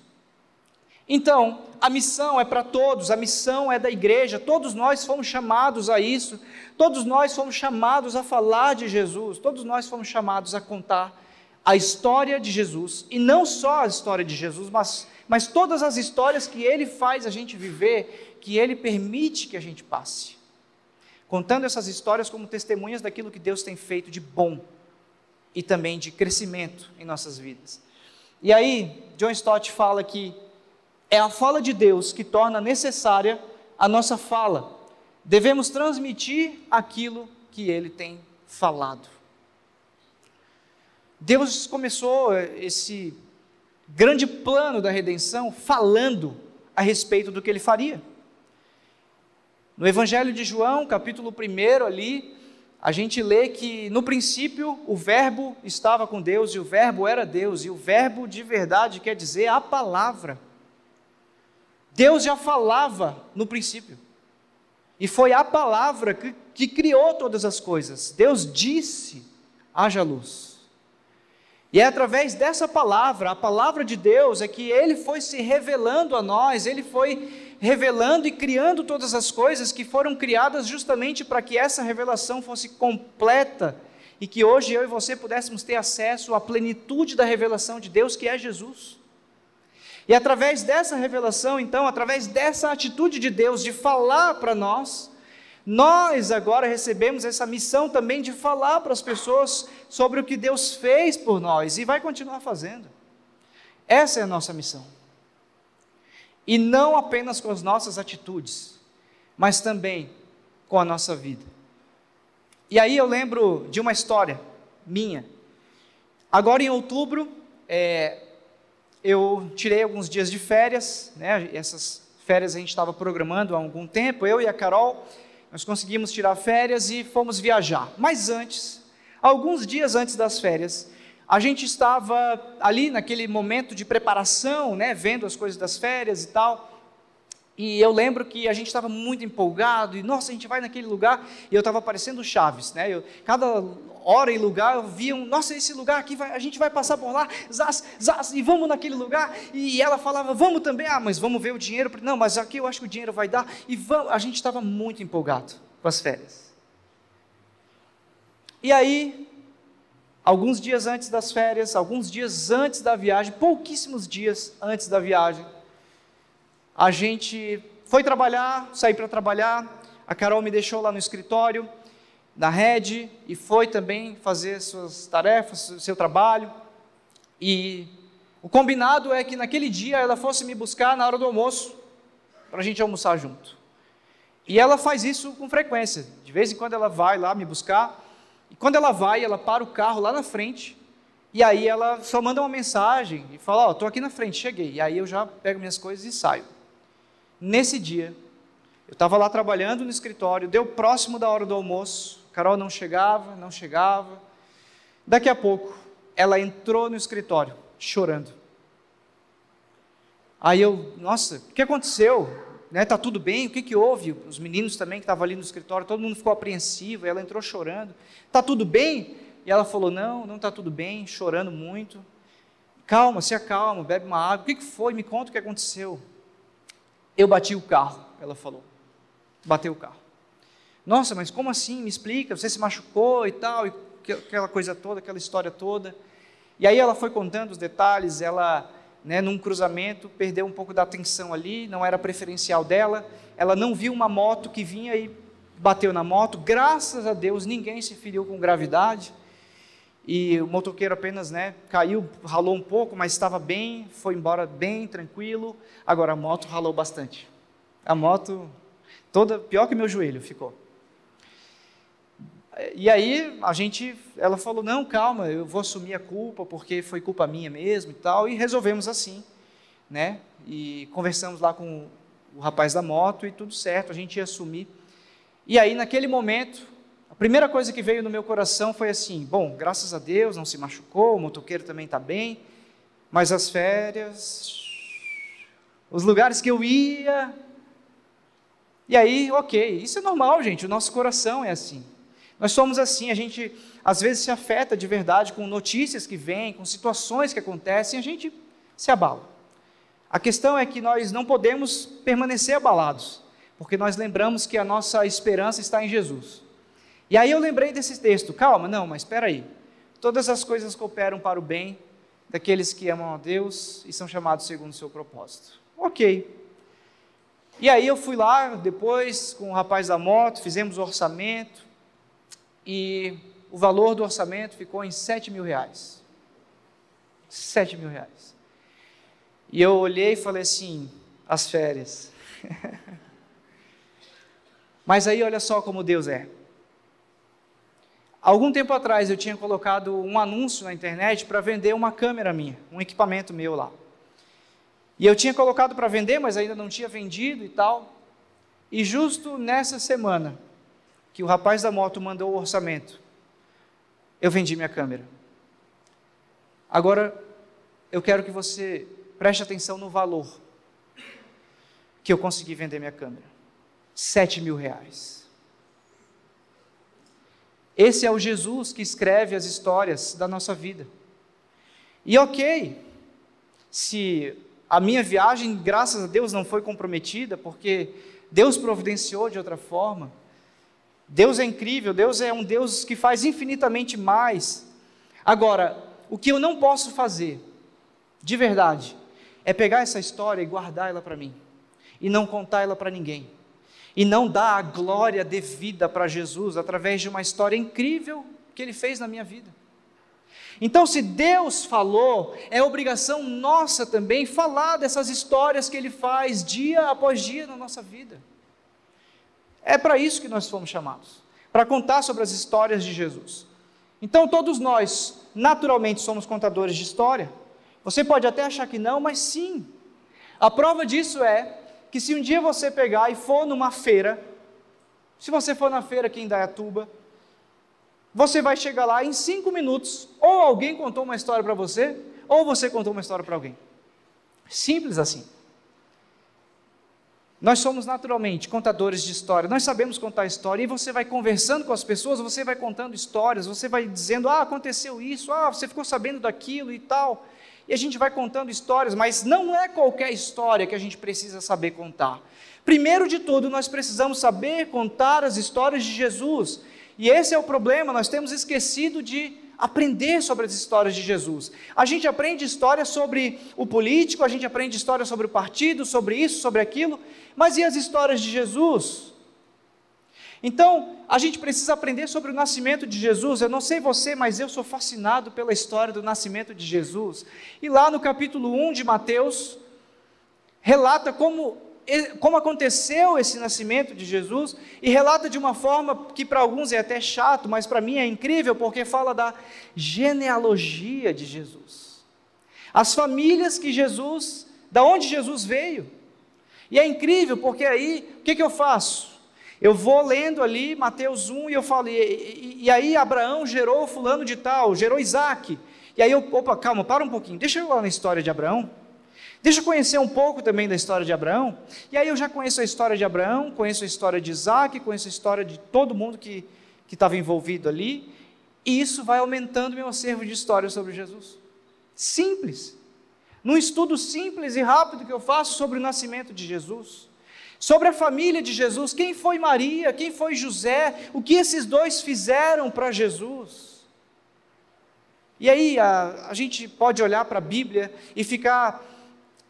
Então, a missão é para todos, a missão é da igreja, todos nós fomos chamados a isso, todos nós fomos chamados a falar de Jesus, todos nós fomos chamados a contar a história de Jesus, e não só a história de Jesus, mas, mas todas as histórias que ele faz a gente viver, que ele permite que a gente passe. Contando essas histórias como testemunhas daquilo que Deus tem feito de bom e também de crescimento em nossas vidas. E aí, John Stott fala que é a fala de Deus que torna necessária a nossa fala. Devemos transmitir aquilo que ele tem falado. Deus começou esse grande plano da redenção falando a respeito do que ele faria. No Evangelho de João, capítulo 1 ali, a gente lê que no princípio o Verbo estava com Deus e o Verbo era Deus, e o Verbo de verdade quer dizer a palavra. Deus já falava no princípio, e foi a palavra que, que criou todas as coisas. Deus disse: haja luz. E é através dessa palavra, a palavra de Deus, é que ele foi se revelando a nós, ele foi revelando e criando todas as coisas que foram criadas justamente para que essa revelação fosse completa e que hoje eu e você pudéssemos ter acesso à plenitude da revelação de Deus, que é Jesus. E através dessa revelação, então, através dessa atitude de Deus de falar para nós, nós agora recebemos essa missão também de falar para as pessoas sobre o que Deus fez por nós e vai continuar fazendo. Essa é a nossa missão. E não apenas com as nossas atitudes, mas também com a nossa vida. E aí eu lembro de uma história minha. Agora em outubro, é, eu tirei alguns dias de férias, né? Essas férias a gente estava programando há algum tempo, eu e a Carol. nós conseguimos tirar férias e fomos viajar. Mas antes, alguns dias antes das férias, a gente estava ali naquele momento de preparação, né, vendo as coisas das férias e tal. E eu lembro que a gente estava muito empolgado, e nossa, a gente vai naquele lugar, e eu estava parecendo Chaves, né? Eu, cada hora e lugar eu via um, nossa, esse lugar aqui, vai, a gente vai passar por lá, zaz, zaz, e vamos naquele lugar. E ela falava, vamos também, ah, mas vamos ver o dinheiro. Não, mas aqui eu acho que o dinheiro vai dar. E vamos, a gente estava muito empolgado com as férias. E aí, alguns dias antes das férias, alguns dias antes da viagem, pouquíssimos dias antes da viagem, a gente foi trabalhar, saí para trabalhar, a Carol me deixou lá no escritório, na rede, e foi também fazer suas tarefas, seu trabalho. E o combinado é que naquele dia ela fosse me buscar na hora do almoço, para a gente almoçar junto. E ela faz isso com frequência. De vez em quando ela vai lá me buscar, e quando ela vai, ela para o carro lá na frente, e aí ela só manda uma mensagem e fala: Ó, oh, estou aqui na frente, cheguei. E aí eu já pego minhas coisas e saio. Nesse dia, eu estava lá trabalhando no escritório, deu próximo da hora do almoço, Carol não chegava, não chegava. Daqui a pouco, ela entrou no escritório, chorando. Aí eu, nossa, o que aconteceu? Né, tá tudo bem? O que, que houve? Os meninos também que estavam ali no escritório, todo mundo ficou apreensivo. Ela entrou chorando. Tá tudo bem? E ela falou: Não, não está tudo bem, chorando muito. Calma, se acalma, bebe uma água. O que, que foi? Me conta o que aconteceu. Eu bati o carro, ela falou. Bateu o carro. Nossa, mas como assim? Me explica, você se machucou e tal, e aquela coisa toda, aquela história toda. E aí ela foi contando os detalhes, ela, né, num cruzamento, perdeu um pouco da atenção ali, não era preferencial dela, ela não viu uma moto que vinha e bateu na moto, graças a Deus ninguém se feriu com gravidade, e o motoqueiro apenas né, caiu, ralou um pouco, mas estava bem, foi embora bem, tranquilo. Agora a moto ralou bastante. A moto toda pior que meu joelho ficou. E aí a gente, ela falou não, calma, eu vou assumir a culpa porque foi culpa minha mesmo e tal, e resolvemos assim, né? E conversamos lá com o rapaz da moto e tudo certo, a gente ia assumir. E aí naquele momento a primeira coisa que veio no meu coração foi assim: bom, graças a Deus não se machucou, o motoqueiro também está bem, mas as férias, os lugares que eu ia. E aí, ok, isso é normal, gente, o nosso coração é assim. Nós somos assim, a gente às vezes se afeta de verdade com notícias que vêm, com situações que acontecem, a gente se abala. A questão é que nós não podemos permanecer abalados, porque nós lembramos que a nossa esperança está em Jesus. E aí eu lembrei desse texto, calma, não, mas espera aí. Todas as coisas cooperam para o bem daqueles que amam a Deus e são chamados segundo o seu propósito. Ok. E aí eu fui lá depois com o rapaz da moto, fizemos o orçamento e o valor do orçamento ficou em 7 mil reais. 7 mil reais. E eu olhei e falei assim, as férias. <laughs> Mas aí olha só como Deus é. Algum tempo atrás eu tinha colocado um anúncio na internet para vender uma câmera minha, um equipamento meu lá. E eu tinha colocado para vender, mas ainda não tinha vendido e tal. E justo nessa semana que o rapaz da moto mandou o orçamento, eu vendi minha câmera. Agora eu quero que você preste atenção no valor que eu consegui vender minha câmera. Sete mil reais. Esse é o Jesus que escreve as histórias da nossa vida. E ok, se a minha viagem, graças a Deus, não foi comprometida, porque Deus providenciou de outra forma. Deus é incrível, Deus é um Deus que faz infinitamente mais. Agora, o que eu não posso fazer, de verdade, é pegar essa história e guardar ela para mim, e não contar ela para ninguém e não dá a glória devida para Jesus através de uma história incrível que ele fez na minha vida. Então, se Deus falou, é obrigação nossa também falar dessas histórias que Ele faz dia após dia na nossa vida. É para isso que nós fomos chamados para contar sobre as histórias de Jesus. Então, todos nós, naturalmente, somos contadores de história. Você pode até achar que não, mas sim. A prova disso é que se um dia você pegar e for numa feira, Se você for na feira aqui em Dayatuba, você vai chegar lá em cinco minutos, ou alguém contou uma história para você, ou você contou uma história para alguém. Simples assim. Nós somos naturalmente contadores de história, nós sabemos contar história, e você vai conversando com as pessoas, você vai contando histórias, você vai dizendo, ah, aconteceu isso, ah, você ficou sabendo daquilo e tal. E a gente vai contando histórias, mas não é qualquer história que a gente precisa saber contar. Primeiro de tudo, nós precisamos saber contar as histórias de Jesus. E esse é o problema, nós temos esquecido de aprender sobre as histórias de Jesus. A gente aprende histórias sobre o político, a gente aprende histórias sobre o partido, sobre isso, sobre aquilo, mas e as histórias de Jesus? Então, a gente precisa aprender sobre o nascimento de Jesus. Eu não sei você, mas eu sou fascinado pela história do nascimento de Jesus. E lá no capítulo 1 de Mateus, relata como como aconteceu esse nascimento de Jesus e relata de uma forma que para alguns é até chato, mas para mim é incrível porque fala da genealogia de Jesus. As famílias que Jesus, da onde Jesus veio. E é incrível porque aí, o que, que eu faço? Eu vou lendo ali Mateus 1 e eu falo, e, e, e aí Abraão gerou fulano de tal, gerou Isaac. E aí eu, opa, calma, para um pouquinho, deixa eu ir lá na história de Abraão. Deixa eu conhecer um pouco também da história de Abraão. E aí eu já conheço a história de Abraão, conheço a história de Isaac, conheço a história de todo mundo que estava envolvido ali. E isso vai aumentando meu acervo de história sobre Jesus. Simples. Num estudo simples e rápido que eu faço sobre o nascimento de Jesus. Sobre a família de Jesus, quem foi Maria, quem foi José, o que esses dois fizeram para Jesus. E aí a, a gente pode olhar para a Bíblia e ficar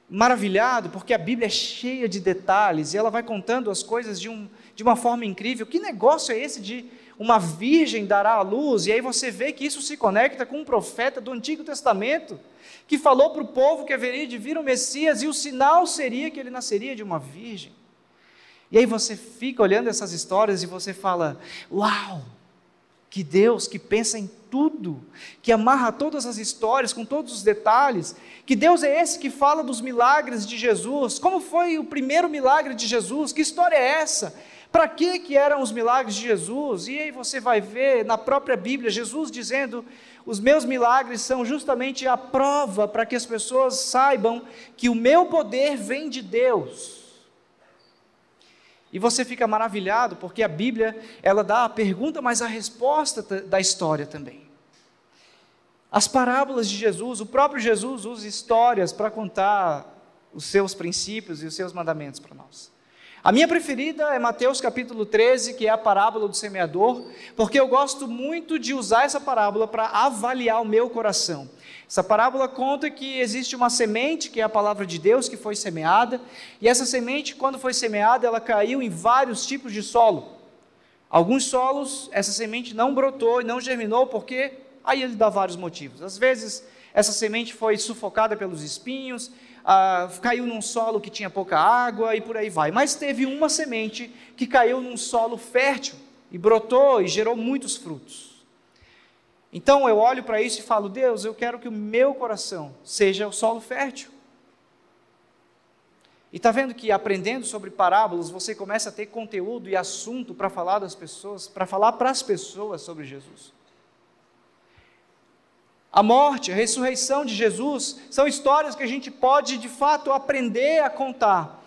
maravilhado, porque a Bíblia é cheia de detalhes e ela vai contando as coisas de, um, de uma forma incrível. Que negócio é esse de uma virgem dará à luz? E aí você vê que isso se conecta com um profeta do Antigo Testamento que falou para o povo que haveria de vir o Messias e o sinal seria que ele nasceria de uma virgem. E aí você fica olhando essas histórias e você fala: Uau! Que Deus que pensa em tudo, que amarra todas as histórias com todos os detalhes, que Deus é esse que fala dos milagres de Jesus. Como foi o primeiro milagre de Jesus? Que história é essa? Para que que eram os milagres de Jesus? E aí você vai ver na própria Bíblia Jesus dizendo: "Os meus milagres são justamente a prova para que as pessoas saibam que o meu poder vem de Deus." E você fica maravilhado porque a Bíblia, ela dá a pergunta, mas a resposta da história também. As parábolas de Jesus, o próprio Jesus usa histórias para contar os seus princípios e os seus mandamentos para nós. A minha preferida é Mateus capítulo 13, que é a parábola do semeador, porque eu gosto muito de usar essa parábola para avaliar o meu coração. Essa parábola conta que existe uma semente, que é a palavra de Deus, que foi semeada, e essa semente, quando foi semeada, ela caiu em vários tipos de solo. Alguns solos, essa semente não brotou e não germinou, porque aí ele dá vários motivos. Às vezes, essa semente foi sufocada pelos espinhos, ah, caiu num solo que tinha pouca água e por aí vai. Mas teve uma semente que caiu num solo fértil e brotou e gerou muitos frutos. Então eu olho para isso e falo: Deus, eu quero que o meu coração seja o solo fértil. E está vendo que aprendendo sobre parábolas, você começa a ter conteúdo e assunto para falar das pessoas, para falar para as pessoas sobre Jesus. A morte, a ressurreição de Jesus são histórias que a gente pode de fato aprender a contar.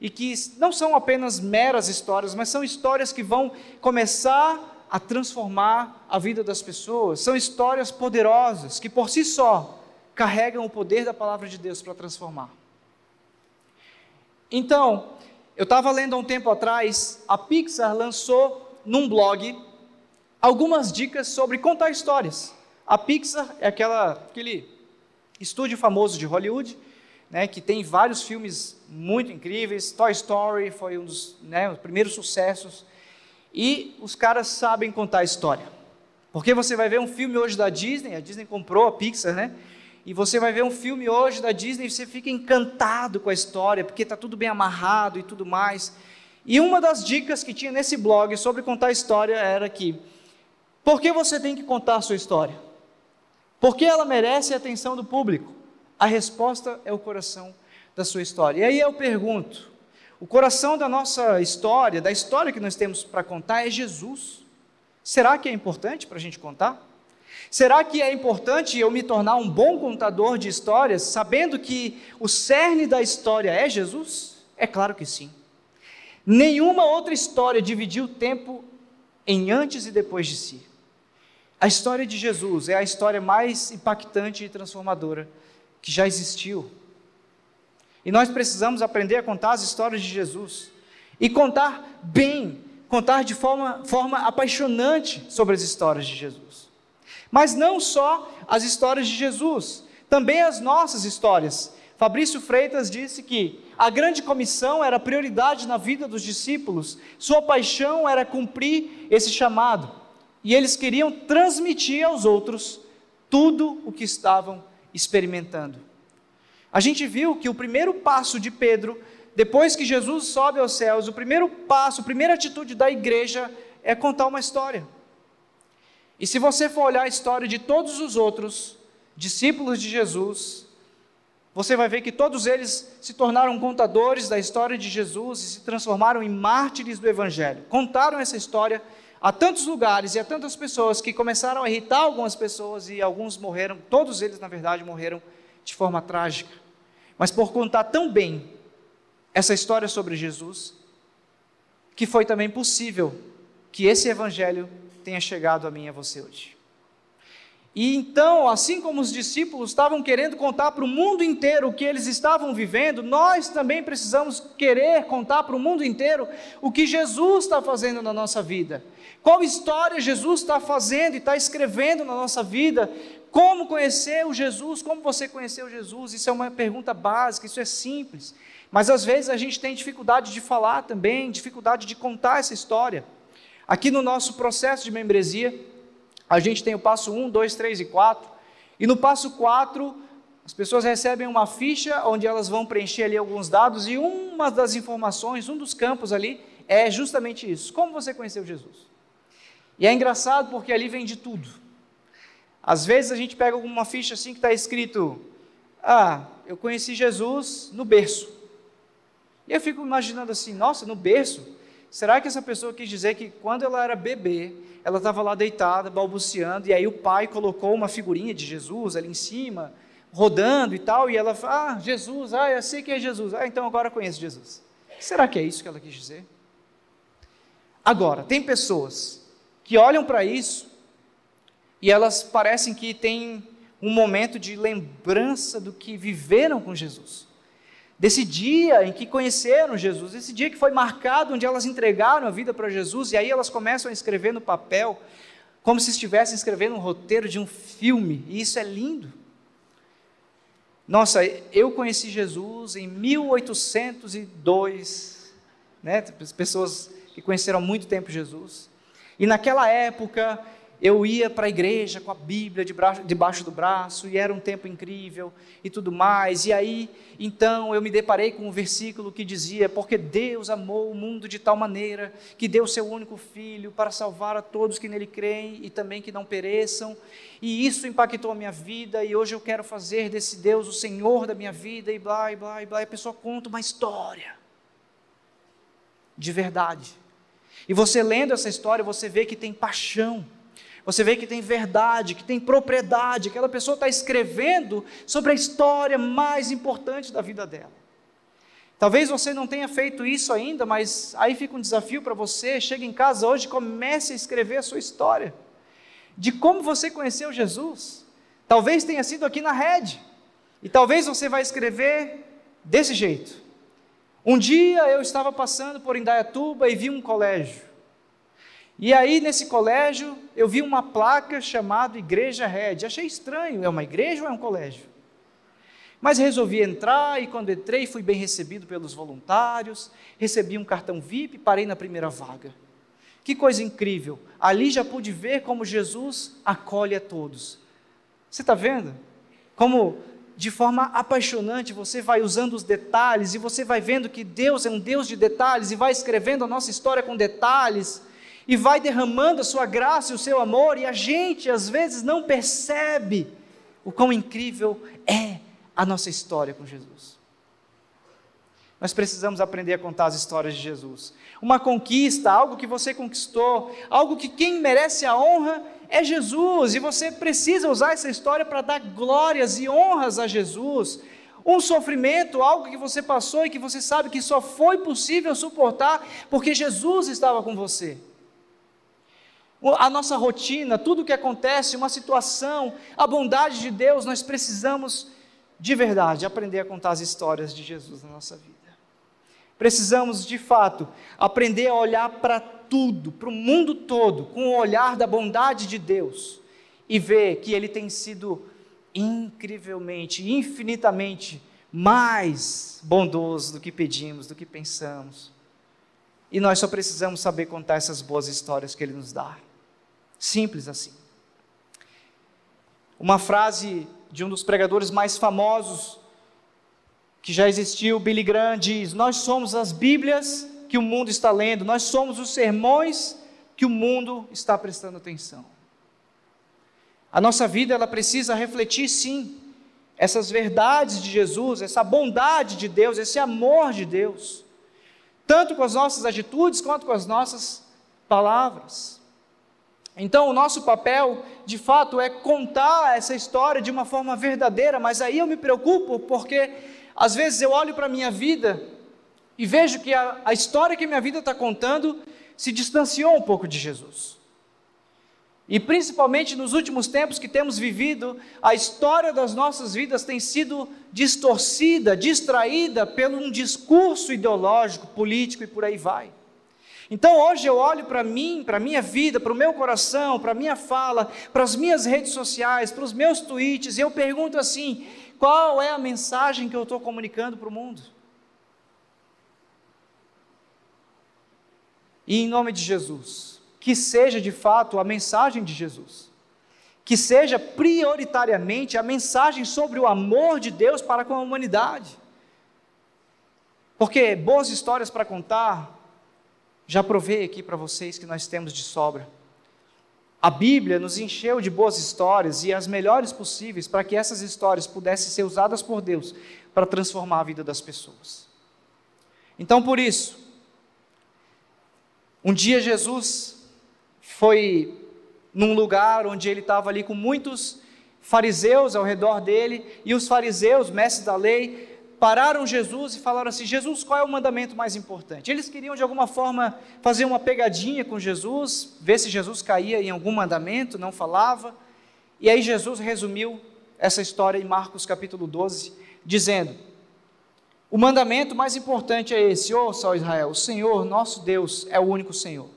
E que não são apenas meras histórias, mas são histórias que vão começar a transformar a vida das pessoas. São histórias poderosas que por si só carregam o poder da palavra de Deus para transformar. Então, eu estava lendo há um tempo atrás, a Pixar lançou num blog algumas dicas sobre contar histórias. A Pixar é aquela, aquele estúdio famoso de Hollywood, né, que tem vários filmes muito incríveis. Toy Story foi um dos né, primeiros sucessos e os caras sabem contar a história. Porque você vai ver um filme hoje da Disney, a Disney comprou a Pixar, né? E você vai ver um filme hoje da Disney e você fica encantado com a história, porque está tudo bem amarrado e tudo mais. E uma das dicas que tinha nesse blog sobre contar a história era que, por que você tem que contar a sua história? Porque ela merece a atenção do público? A resposta é o coração da sua história. E aí eu pergunto, O coração da nossa história, da história que nós temos para contar, é Jesus. Será que é importante para a gente contar? Será que é importante eu me tornar um bom contador de histórias, sabendo que o cerne da história é Jesus? É claro que sim. Nenhuma outra história dividiu o tempo em antes e depois de si. A história de Jesus é a história mais impactante e transformadora que já existiu. E nós precisamos aprender a contar as histórias de Jesus e contar bem, contar de forma, forma apaixonante sobre as histórias de Jesus. Mas não só as histórias de Jesus, também as nossas histórias. Fabrício Freitas disse que a grande comissão era prioridade na vida dos discípulos, sua paixão era cumprir esse chamado, e eles queriam transmitir aos outros tudo o que estavam experimentando. A gente viu que o primeiro passo de Pedro, depois que Jesus sobe aos céus, o primeiro passo, a primeira atitude da igreja é contar uma história. E se você for olhar a história de todos os outros discípulos de Jesus, você vai ver que todos eles se tornaram contadores da história de Jesus e se transformaram em mártires do Evangelho. Contaram essa história a tantos lugares e a tantas pessoas que começaram a irritar algumas pessoas e alguns morreram, todos eles, na verdade, morreram de forma trágica mas por contar tão bem essa história sobre Jesus, que foi também possível que esse evangelho tenha chegado a mim e a você hoje. E então, assim como os discípulos estavam querendo contar para o mundo inteiro o que eles estavam vivendo, nós também precisamos querer contar para o mundo inteiro o que Jesus está fazendo na nossa vida. Qual história Jesus está fazendo e está escrevendo na nossa vida como conhecer o Jesus? Como você conheceu Jesus? Isso é uma pergunta básica, isso é simples. Mas às vezes a gente tem dificuldade de falar também, dificuldade de contar essa história. Aqui no nosso processo de membresia, a gente tem o passo 1, 2, 3 e 4. E no passo 4, as pessoas recebem uma ficha onde elas vão preencher ali alguns dados e uma das informações, um dos campos ali é justamente isso. Como você conheceu Jesus? E é engraçado porque ali vem de tudo. Às vezes a gente pega alguma ficha assim que está escrito: Ah, eu conheci Jesus no berço. E eu fico imaginando assim: Nossa, no berço? Será que essa pessoa quis dizer que quando ela era bebê, ela estava lá deitada, balbuciando, e aí o pai colocou uma figurinha de Jesus ali em cima, rodando e tal, e ela fala: Ah, Jesus, ah, eu sei que é Jesus, ah, então agora conheço Jesus. Será que é isso que ela quis dizer? Agora, tem pessoas que olham para isso e elas parecem que têm um momento de lembrança do que viveram com Jesus. Desse dia em que conheceram Jesus, esse dia que foi marcado, onde elas entregaram a vida para Jesus, e aí elas começam a escrever no papel, como se estivessem escrevendo um roteiro de um filme, e isso é lindo. Nossa, eu conheci Jesus em 1802, né? pessoas que conheceram há muito tempo Jesus, e naquela época eu ia para a igreja com a Bíblia debaixo do braço, e era um tempo incrível e tudo mais. E aí, então, eu me deparei com um versículo que dizia: Porque Deus amou o mundo de tal maneira que deu seu único filho para salvar a todos que nele creem e também que não pereçam. E isso impactou a minha vida, e hoje eu quero fazer desse Deus o Senhor da minha vida, e blá, e blá, e blá. E a pessoa conta uma história de verdade. E você lendo essa história, você vê que tem paixão você vê que tem verdade, que tem propriedade, aquela pessoa está escrevendo sobre a história mais importante da vida dela. Talvez você não tenha feito isso ainda, mas aí fica um desafio para você. Chega em casa hoje comece a escrever a sua história de como você conheceu Jesus. Talvez tenha sido aqui na rede, e talvez você vai escrever desse jeito. Um dia eu estava passando por Indaiatuba e vi um colégio. E aí, nesse colégio, eu vi uma placa chamada Igreja Red. Achei estranho, é uma igreja ou é um colégio? Mas resolvi entrar e quando entrei fui bem recebido pelos voluntários, recebi um cartão VIP, parei na primeira vaga. Que coisa incrível! Ali já pude ver como Jesus acolhe a todos. Você está vendo? Como de forma apaixonante você vai usando os detalhes e você vai vendo que Deus é um Deus de detalhes e vai escrevendo a nossa história com detalhes e vai derramando a sua graça e o seu amor, e a gente às vezes não percebe o quão incrível é a nossa história com Jesus. nós precisamos aprender a contar as histórias de Jesus. Uma conquista, algo que você conquistou, algo que quem merece a honra é Jesus, e você precisa usar essa história para dar glórias e honras a Jesus. Um sofrimento, algo que você passou e que você sabe que só foi possível suportar porque Jesus estava com você. A nossa rotina, tudo o que acontece, uma situação, a bondade de Deus, nós precisamos de verdade aprender a contar as histórias de Jesus na nossa vida. Precisamos, de fato, aprender a olhar para tudo, para o mundo todo, com o olhar da bondade de Deus e ver que Ele tem sido incrivelmente, infinitamente mais bondoso do que pedimos, do que pensamos. E nós só precisamos saber contar essas boas histórias que Ele nos dá. Simples assim. Uma frase de um dos pregadores mais famosos que já existiu, Billy Graham diz: Nós somos as Bíblias que o mundo está lendo, nós somos os sermões que o mundo está prestando atenção. A nossa vida ela precisa refletir sim essas verdades de Jesus, essa bondade de Deus, esse amor de Deus, tanto com as nossas atitudes quanto com as nossas palavras. Então, o nosso papel, de fato, é contar essa história de uma forma verdadeira, mas aí eu me preocupo porque às vezes eu olho para a minha vida e vejo que a, a história que minha vida está contando se distanciou um pouco de Jesus. E principalmente nos últimos tempos que temos vivido, a história das nossas vidas tem sido distorcida, distraída pelo um discurso ideológico, político e por aí vai. Então hoje eu olho para mim, para a minha vida, para o meu coração, para a minha fala, para as minhas redes sociais, para os meus tweets, e eu pergunto assim: qual é a mensagem que eu estou comunicando para o mundo? E em nome de Jesus, que seja de fato a mensagem de Jesus, que seja prioritariamente a mensagem sobre o amor de Deus para com a humanidade. Porque boas histórias para contar, já provei aqui para vocês que nós temos de sobra. A Bíblia nos encheu de boas histórias e as melhores possíveis para que essas histórias pudessem ser usadas por Deus para transformar a vida das pessoas. Então, por isso, um dia Jesus foi num lugar onde ele estava ali com muitos fariseus ao redor dele, e os fariseus, mestres da lei, pararam Jesus e falaram assim: Jesus, qual é o mandamento mais importante? Eles queriam de alguma forma fazer uma pegadinha com Jesus, ver se Jesus caía em algum mandamento, não falava. E aí Jesus resumiu essa história em Marcos capítulo 12, dizendo: O mandamento mais importante é esse: ó Israel, o Senhor, nosso Deus, é o único Senhor.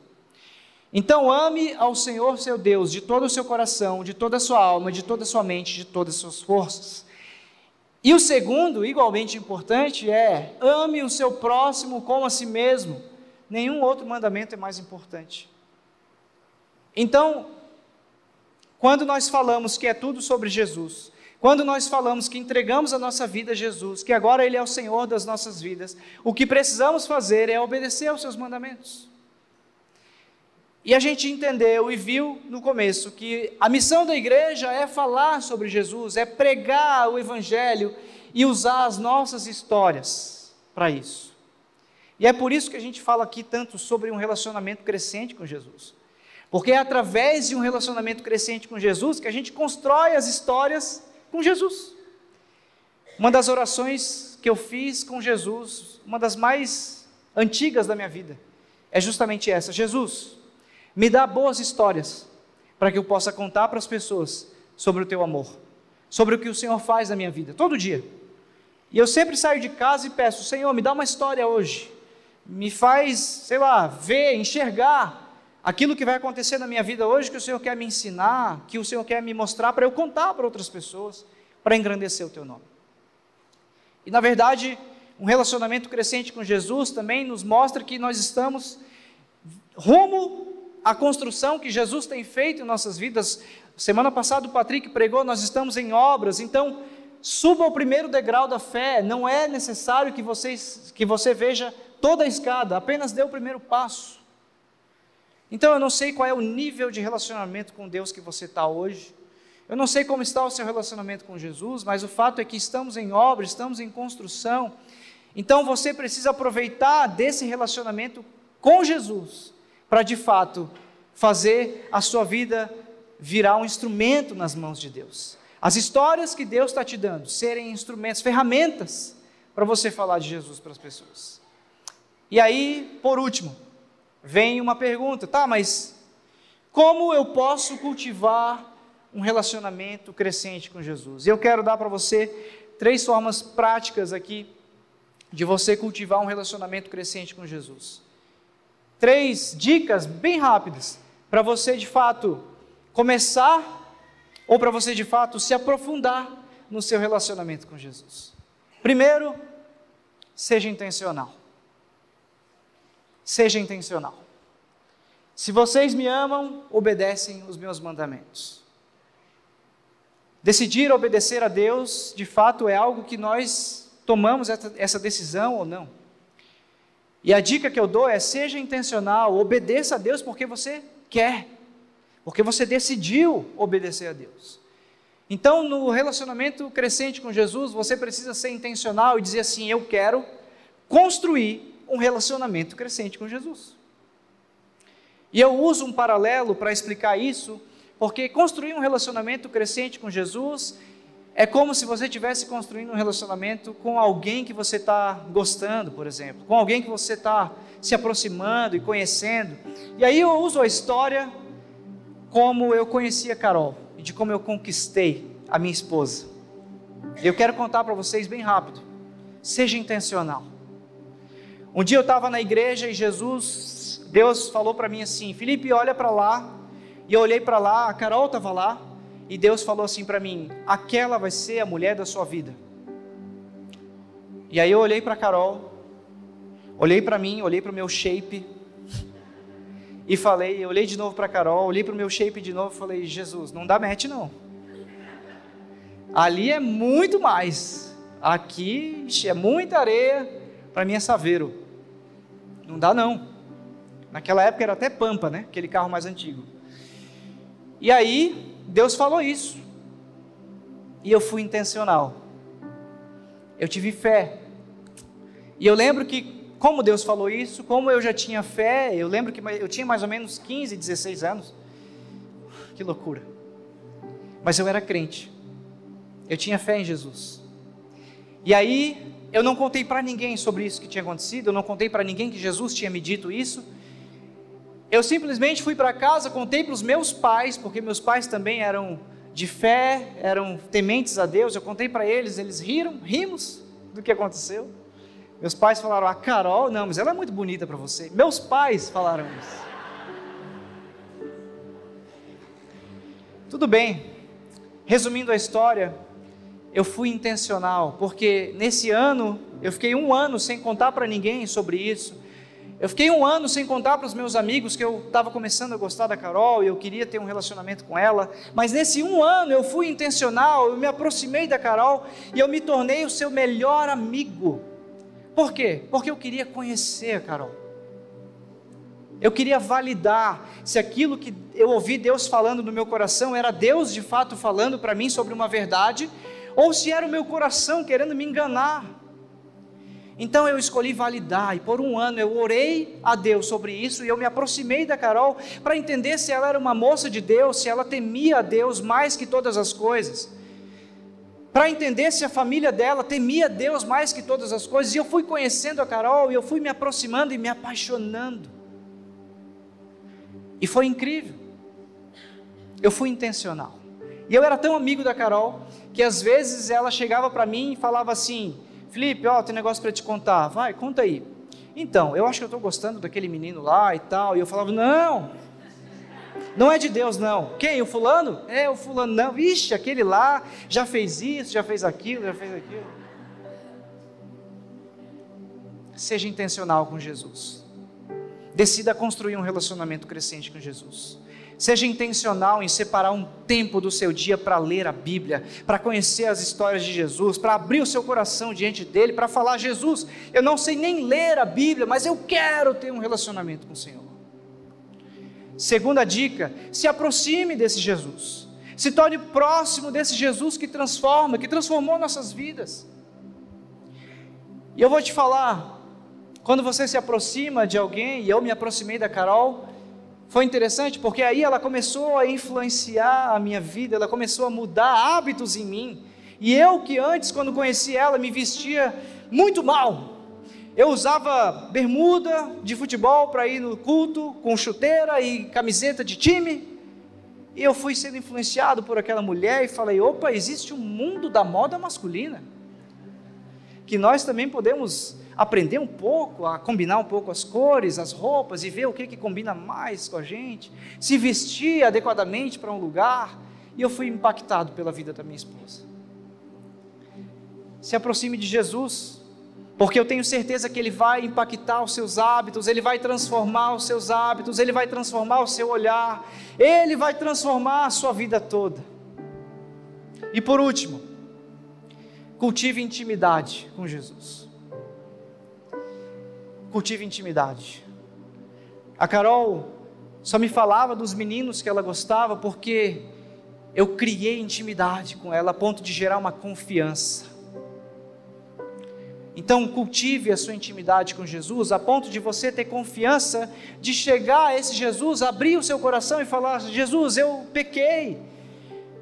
Então ame ao Senhor seu Deus de todo o seu coração, de toda a sua alma, de toda a sua mente, de todas as suas forças. E o segundo, igualmente importante, é ame o seu próximo como a si mesmo. Nenhum outro mandamento é mais importante. Então, quando nós falamos que é tudo sobre Jesus, quando nós falamos que entregamos a nossa vida a Jesus, que agora Ele é o Senhor das nossas vidas, o que precisamos fazer é obedecer aos seus mandamentos. E a gente entendeu e viu no começo que a missão da igreja é falar sobre Jesus, é pregar o Evangelho e usar as nossas histórias para isso. E é por isso que a gente fala aqui tanto sobre um relacionamento crescente com Jesus. Porque é através de um relacionamento crescente com Jesus que a gente constrói as histórias com Jesus. Uma das orações que eu fiz com Jesus, uma das mais antigas da minha vida, é justamente essa: Jesus, me dá boas histórias para que eu possa contar para as pessoas sobre o teu amor, sobre o que o Senhor faz na minha vida, todo dia. E eu sempre saio de casa e peço: Senhor, me dá uma história hoje, me faz, sei lá, ver, enxergar aquilo que vai acontecer na minha vida hoje, que o Senhor quer me ensinar, que o Senhor quer me mostrar para eu contar para outras pessoas, para engrandecer o teu nome. E na verdade, um relacionamento crescente com Jesus também nos mostra que nós estamos rumo a construção que Jesus tem feito em nossas vidas. Semana passada o Patrick pregou, nós estamos em obras, então suba ao primeiro degrau da fé. Não é necessário que, vocês, que você veja toda a escada, apenas dê o primeiro passo. Então eu não sei qual é o nível de relacionamento com Deus que você está hoje. Eu não sei como está o seu relacionamento com Jesus, mas o fato é que estamos em obra, estamos em construção. Então você precisa aproveitar desse relacionamento com Jesus para de fato fazer a sua vida virar um instrumento nas mãos de Deus. As histórias que Deus está te dando serem instrumentos, ferramentas para você falar de Jesus para as pessoas. E aí, por último, vem uma pergunta, tá, mas como eu posso cultivar um relacionamento crescente com Jesus? Eu quero dar para você três formas práticas aqui de você cultivar um relacionamento crescente com Jesus. Três dicas bem rápidas para você de fato começar ou para você de fato se aprofundar no seu relacionamento com Jesus. Primeiro, seja intencional. Seja intencional. Se vocês me amam, obedecem os meus mandamentos. Decidir obedecer a Deus, de fato, é algo que nós tomamos essa decisão ou não. E a dica que eu dou é: seja intencional, obedeça a Deus porque você quer, porque você decidiu obedecer a Deus. Então, no relacionamento crescente com Jesus, você precisa ser intencional e dizer assim: eu quero construir um relacionamento crescente com Jesus. E eu uso um paralelo para explicar isso porque construir um relacionamento crescente com Jesus é como se você estivesse construindo um relacionamento com alguém que você está gostando, por exemplo, com alguém que você está se aproximando e conhecendo. E aí eu uso a história como eu conheci a Carol e de como eu conquistei a minha esposa. Eu quero contar para vocês bem rápido. Seja intencional. Um dia eu estava na igreja e Jesus, Deus falou para mim assim: Felipe, olha para lá e eu olhei para lá, a Carol estava lá, e Deus falou assim para mim: aquela vai ser a mulher da sua vida. E aí eu olhei para Carol, olhei para mim, olhei para o meu shape, e falei, eu olhei de novo para Carol, olhei para o meu shape de novo falei: Jesus, não dá match não. Ali é muito mais. Aqui é muita areia, para mim é saveiro. Não dá não. Naquela época era até Pampa, né? Aquele carro mais antigo. E aí, Deus falou isso. E eu fui intencional. Eu tive fé. E eu lembro que, como Deus falou isso, como eu já tinha fé, eu lembro que eu tinha mais ou menos 15, 16 anos. Que loucura. Mas eu era crente. Eu tinha fé em Jesus. E aí, eu não contei para ninguém sobre isso que tinha acontecido, eu não contei para ninguém que Jesus tinha me dito isso. Eu simplesmente fui para casa, contei para os meus pais, porque meus pais também eram de fé, eram tementes a Deus. Eu contei para eles, eles riram, rimos do que aconteceu. Meus pais falaram: "A Carol, não, mas ela é muito bonita para você". Meus pais falaram isso. Tudo bem. Resumindo a história, eu fui intencional, porque nesse ano eu fiquei um ano sem contar para ninguém sobre isso. Eu fiquei um ano sem contar para os meus amigos que eu estava começando a gostar da Carol e eu queria ter um relacionamento com ela, mas nesse um ano eu fui intencional, eu me aproximei da Carol e eu me tornei o seu melhor amigo. Por quê? Porque eu queria conhecer a Carol. Eu queria validar se aquilo que eu ouvi Deus falando no meu coração era Deus de fato falando para mim sobre uma verdade, ou se era o meu coração querendo me enganar. Então eu escolhi validar e por um ano eu orei a Deus sobre isso e eu me aproximei da Carol para entender se ela era uma moça de Deus, se ela temia a Deus mais que todas as coisas. Para entender se a família dela temia Deus mais que todas as coisas. E eu fui conhecendo a Carol e eu fui me aproximando e me apaixonando. E foi incrível. Eu fui intencional. E eu era tão amigo da Carol que às vezes ela chegava para mim e falava assim: Felipe, ó, tem um negócio para te contar. Vai, conta aí. Então, eu acho que eu estou gostando daquele menino lá e tal. E eu falava, não, não é de Deus, não. Quem? O fulano? É, o fulano, não. Vixe, aquele lá já fez isso, já fez aquilo, já fez aquilo. Seja intencional com Jesus. Decida construir um relacionamento crescente com Jesus. Seja intencional em separar um tempo do seu dia para ler a Bíblia, para conhecer as histórias de Jesus, para abrir o seu coração diante dele, para falar: Jesus, eu não sei nem ler a Bíblia, mas eu quero ter um relacionamento com o Senhor. Segunda dica: se aproxime desse Jesus, se torne próximo desse Jesus que transforma, que transformou nossas vidas. E eu vou te falar, quando você se aproxima de alguém, e eu me aproximei da Carol, foi interessante porque aí ela começou a influenciar a minha vida, ela começou a mudar hábitos em mim. E eu que antes, quando conheci ela, me vestia muito mal. Eu usava bermuda de futebol para ir no culto, com chuteira e camiseta de time. E eu fui sendo influenciado por aquela mulher e falei: opa, existe um mundo da moda masculina. Que nós também podemos aprender um pouco, a combinar um pouco as cores, as roupas e ver o que, que combina mais com a gente, se vestir adequadamente para um lugar. E eu fui impactado pela vida da minha esposa. Se aproxime de Jesus, porque eu tenho certeza que Ele vai impactar os seus hábitos, Ele vai transformar os seus hábitos, Ele vai transformar o seu olhar, Ele vai transformar a sua vida toda. E por último, cultive intimidade com Jesus. Cultive intimidade. A Carol só me falava dos meninos que ela gostava porque eu criei intimidade com ela a ponto de gerar uma confiança. Então, cultive a sua intimidade com Jesus a ponto de você ter confiança de chegar a esse Jesus, abrir o seu coração e falar: Jesus, eu pequei.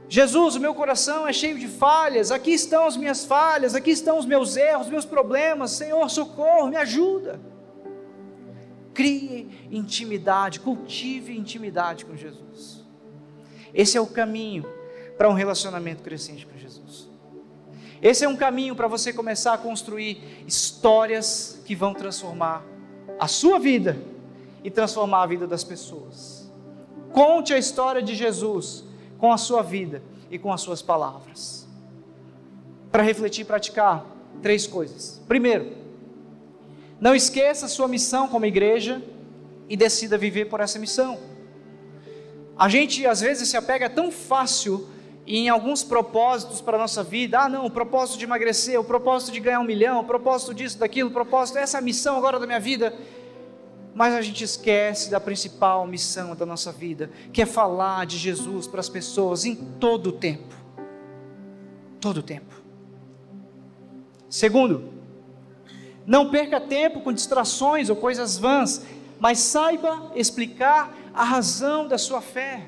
Jesus, o meu coração é cheio de falhas. Aqui estão as minhas falhas, aqui estão os meus erros, os meus problemas. Senhor, socorro, me ajuda. Crie intimidade, cultive intimidade com Jesus. Esse é o caminho para um relacionamento crescente com Jesus. Esse é um caminho para você começar a construir histórias que vão transformar a sua vida e transformar a vida das pessoas. Conte a história de Jesus com a sua vida e com as suas palavras. Para refletir e praticar três coisas. Primeiro, não esqueça sua missão como igreja e decida viver por essa missão. A gente às vezes se apega tão fácil em alguns propósitos para a nossa vida, ah não, o propósito de emagrecer, o propósito de ganhar um milhão, o propósito disso, daquilo, o propósito, essa é a missão agora da minha vida, mas a gente esquece da principal missão da nossa vida, que é falar de Jesus para as pessoas em todo o tempo, todo o tempo. Segundo, não perca tempo com distrações ou coisas vãs, mas saiba explicar a razão da sua fé.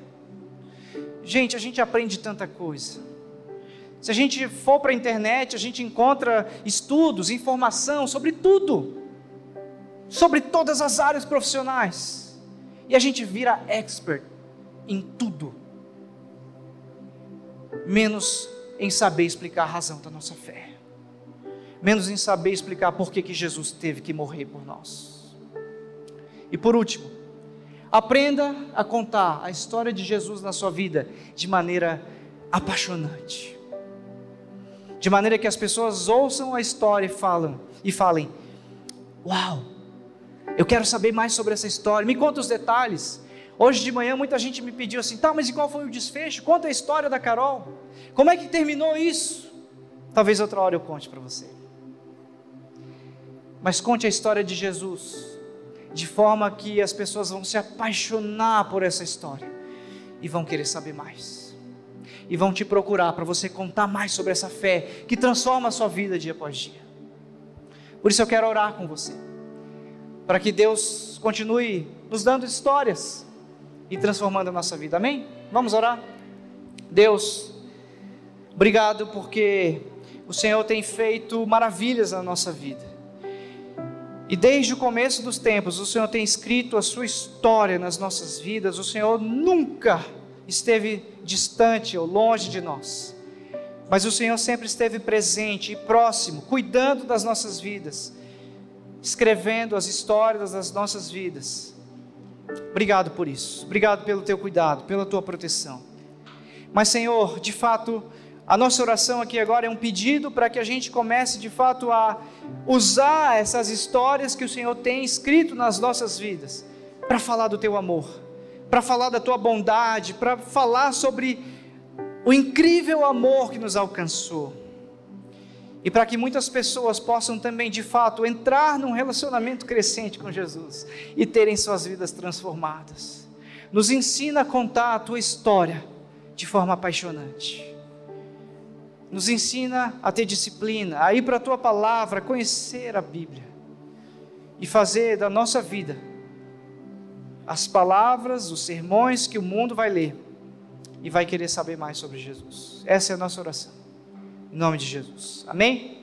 Gente, a gente aprende tanta coisa. Se a gente for para a internet, a gente encontra estudos, informação sobre tudo, sobre todas as áreas profissionais, e a gente vira expert em tudo, menos em saber explicar a razão da nossa fé, menos em saber explicar por que, Jesus teve que morrer por nós. E por último, Aprenda a contar a história de Jesus na sua vida de maneira apaixonante. De maneira que as pessoas ouçam a história e falam e falem: "Uau! Eu quero saber mais sobre essa história. Me conta os detalhes." Hoje de manhã muita gente me pediu assim: "Tá, mas e qual foi o desfecho? Conta a história da Carol. Como é que terminou isso?" Talvez outra hora eu conte para você. Mas conte a história de Jesus de forma que as pessoas vão se apaixonar por essa história e vão querer saber mais. E vão te procurar para você contar mais sobre essa fé que transforma a sua vida dia após dia. Por isso eu quero orar com você, para que Deus continue nos dando histórias e transformando a nossa vida. Amém? Vamos orar? Deus, obrigado porque o Senhor tem feito maravilhas na nossa vida. E desde o começo dos tempos, o Senhor tem escrito a sua história nas nossas vidas. O Senhor nunca esteve distante ou longe de nós. Mas o Senhor sempre esteve presente e próximo, cuidando das nossas vidas, escrevendo as histórias das nossas vidas. Obrigado por isso. Obrigado pelo teu cuidado, pela tua proteção. Mas, Senhor, de fato, a nossa oração aqui agora é um pedido para que a gente comece de fato a usar essas histórias que o Senhor tem escrito nas nossas vidas para falar do teu amor, para falar da tua bondade, para falar sobre o incrível amor que nos alcançou. E para que muitas pessoas possam também, de fato, entrar num relacionamento crescente com Jesus e terem suas vidas transformadas. Nos ensina a contar a tua história de forma apaixonante Nos ensina a ter disciplina, a ir para a tua palavra, conhecer a Bíblia e fazer da nossa vida as palavras, os sermões que o mundo vai ler e vai querer saber mais sobre Jesus. Essa é a nossa oração. Em nome de Jesus. Amém?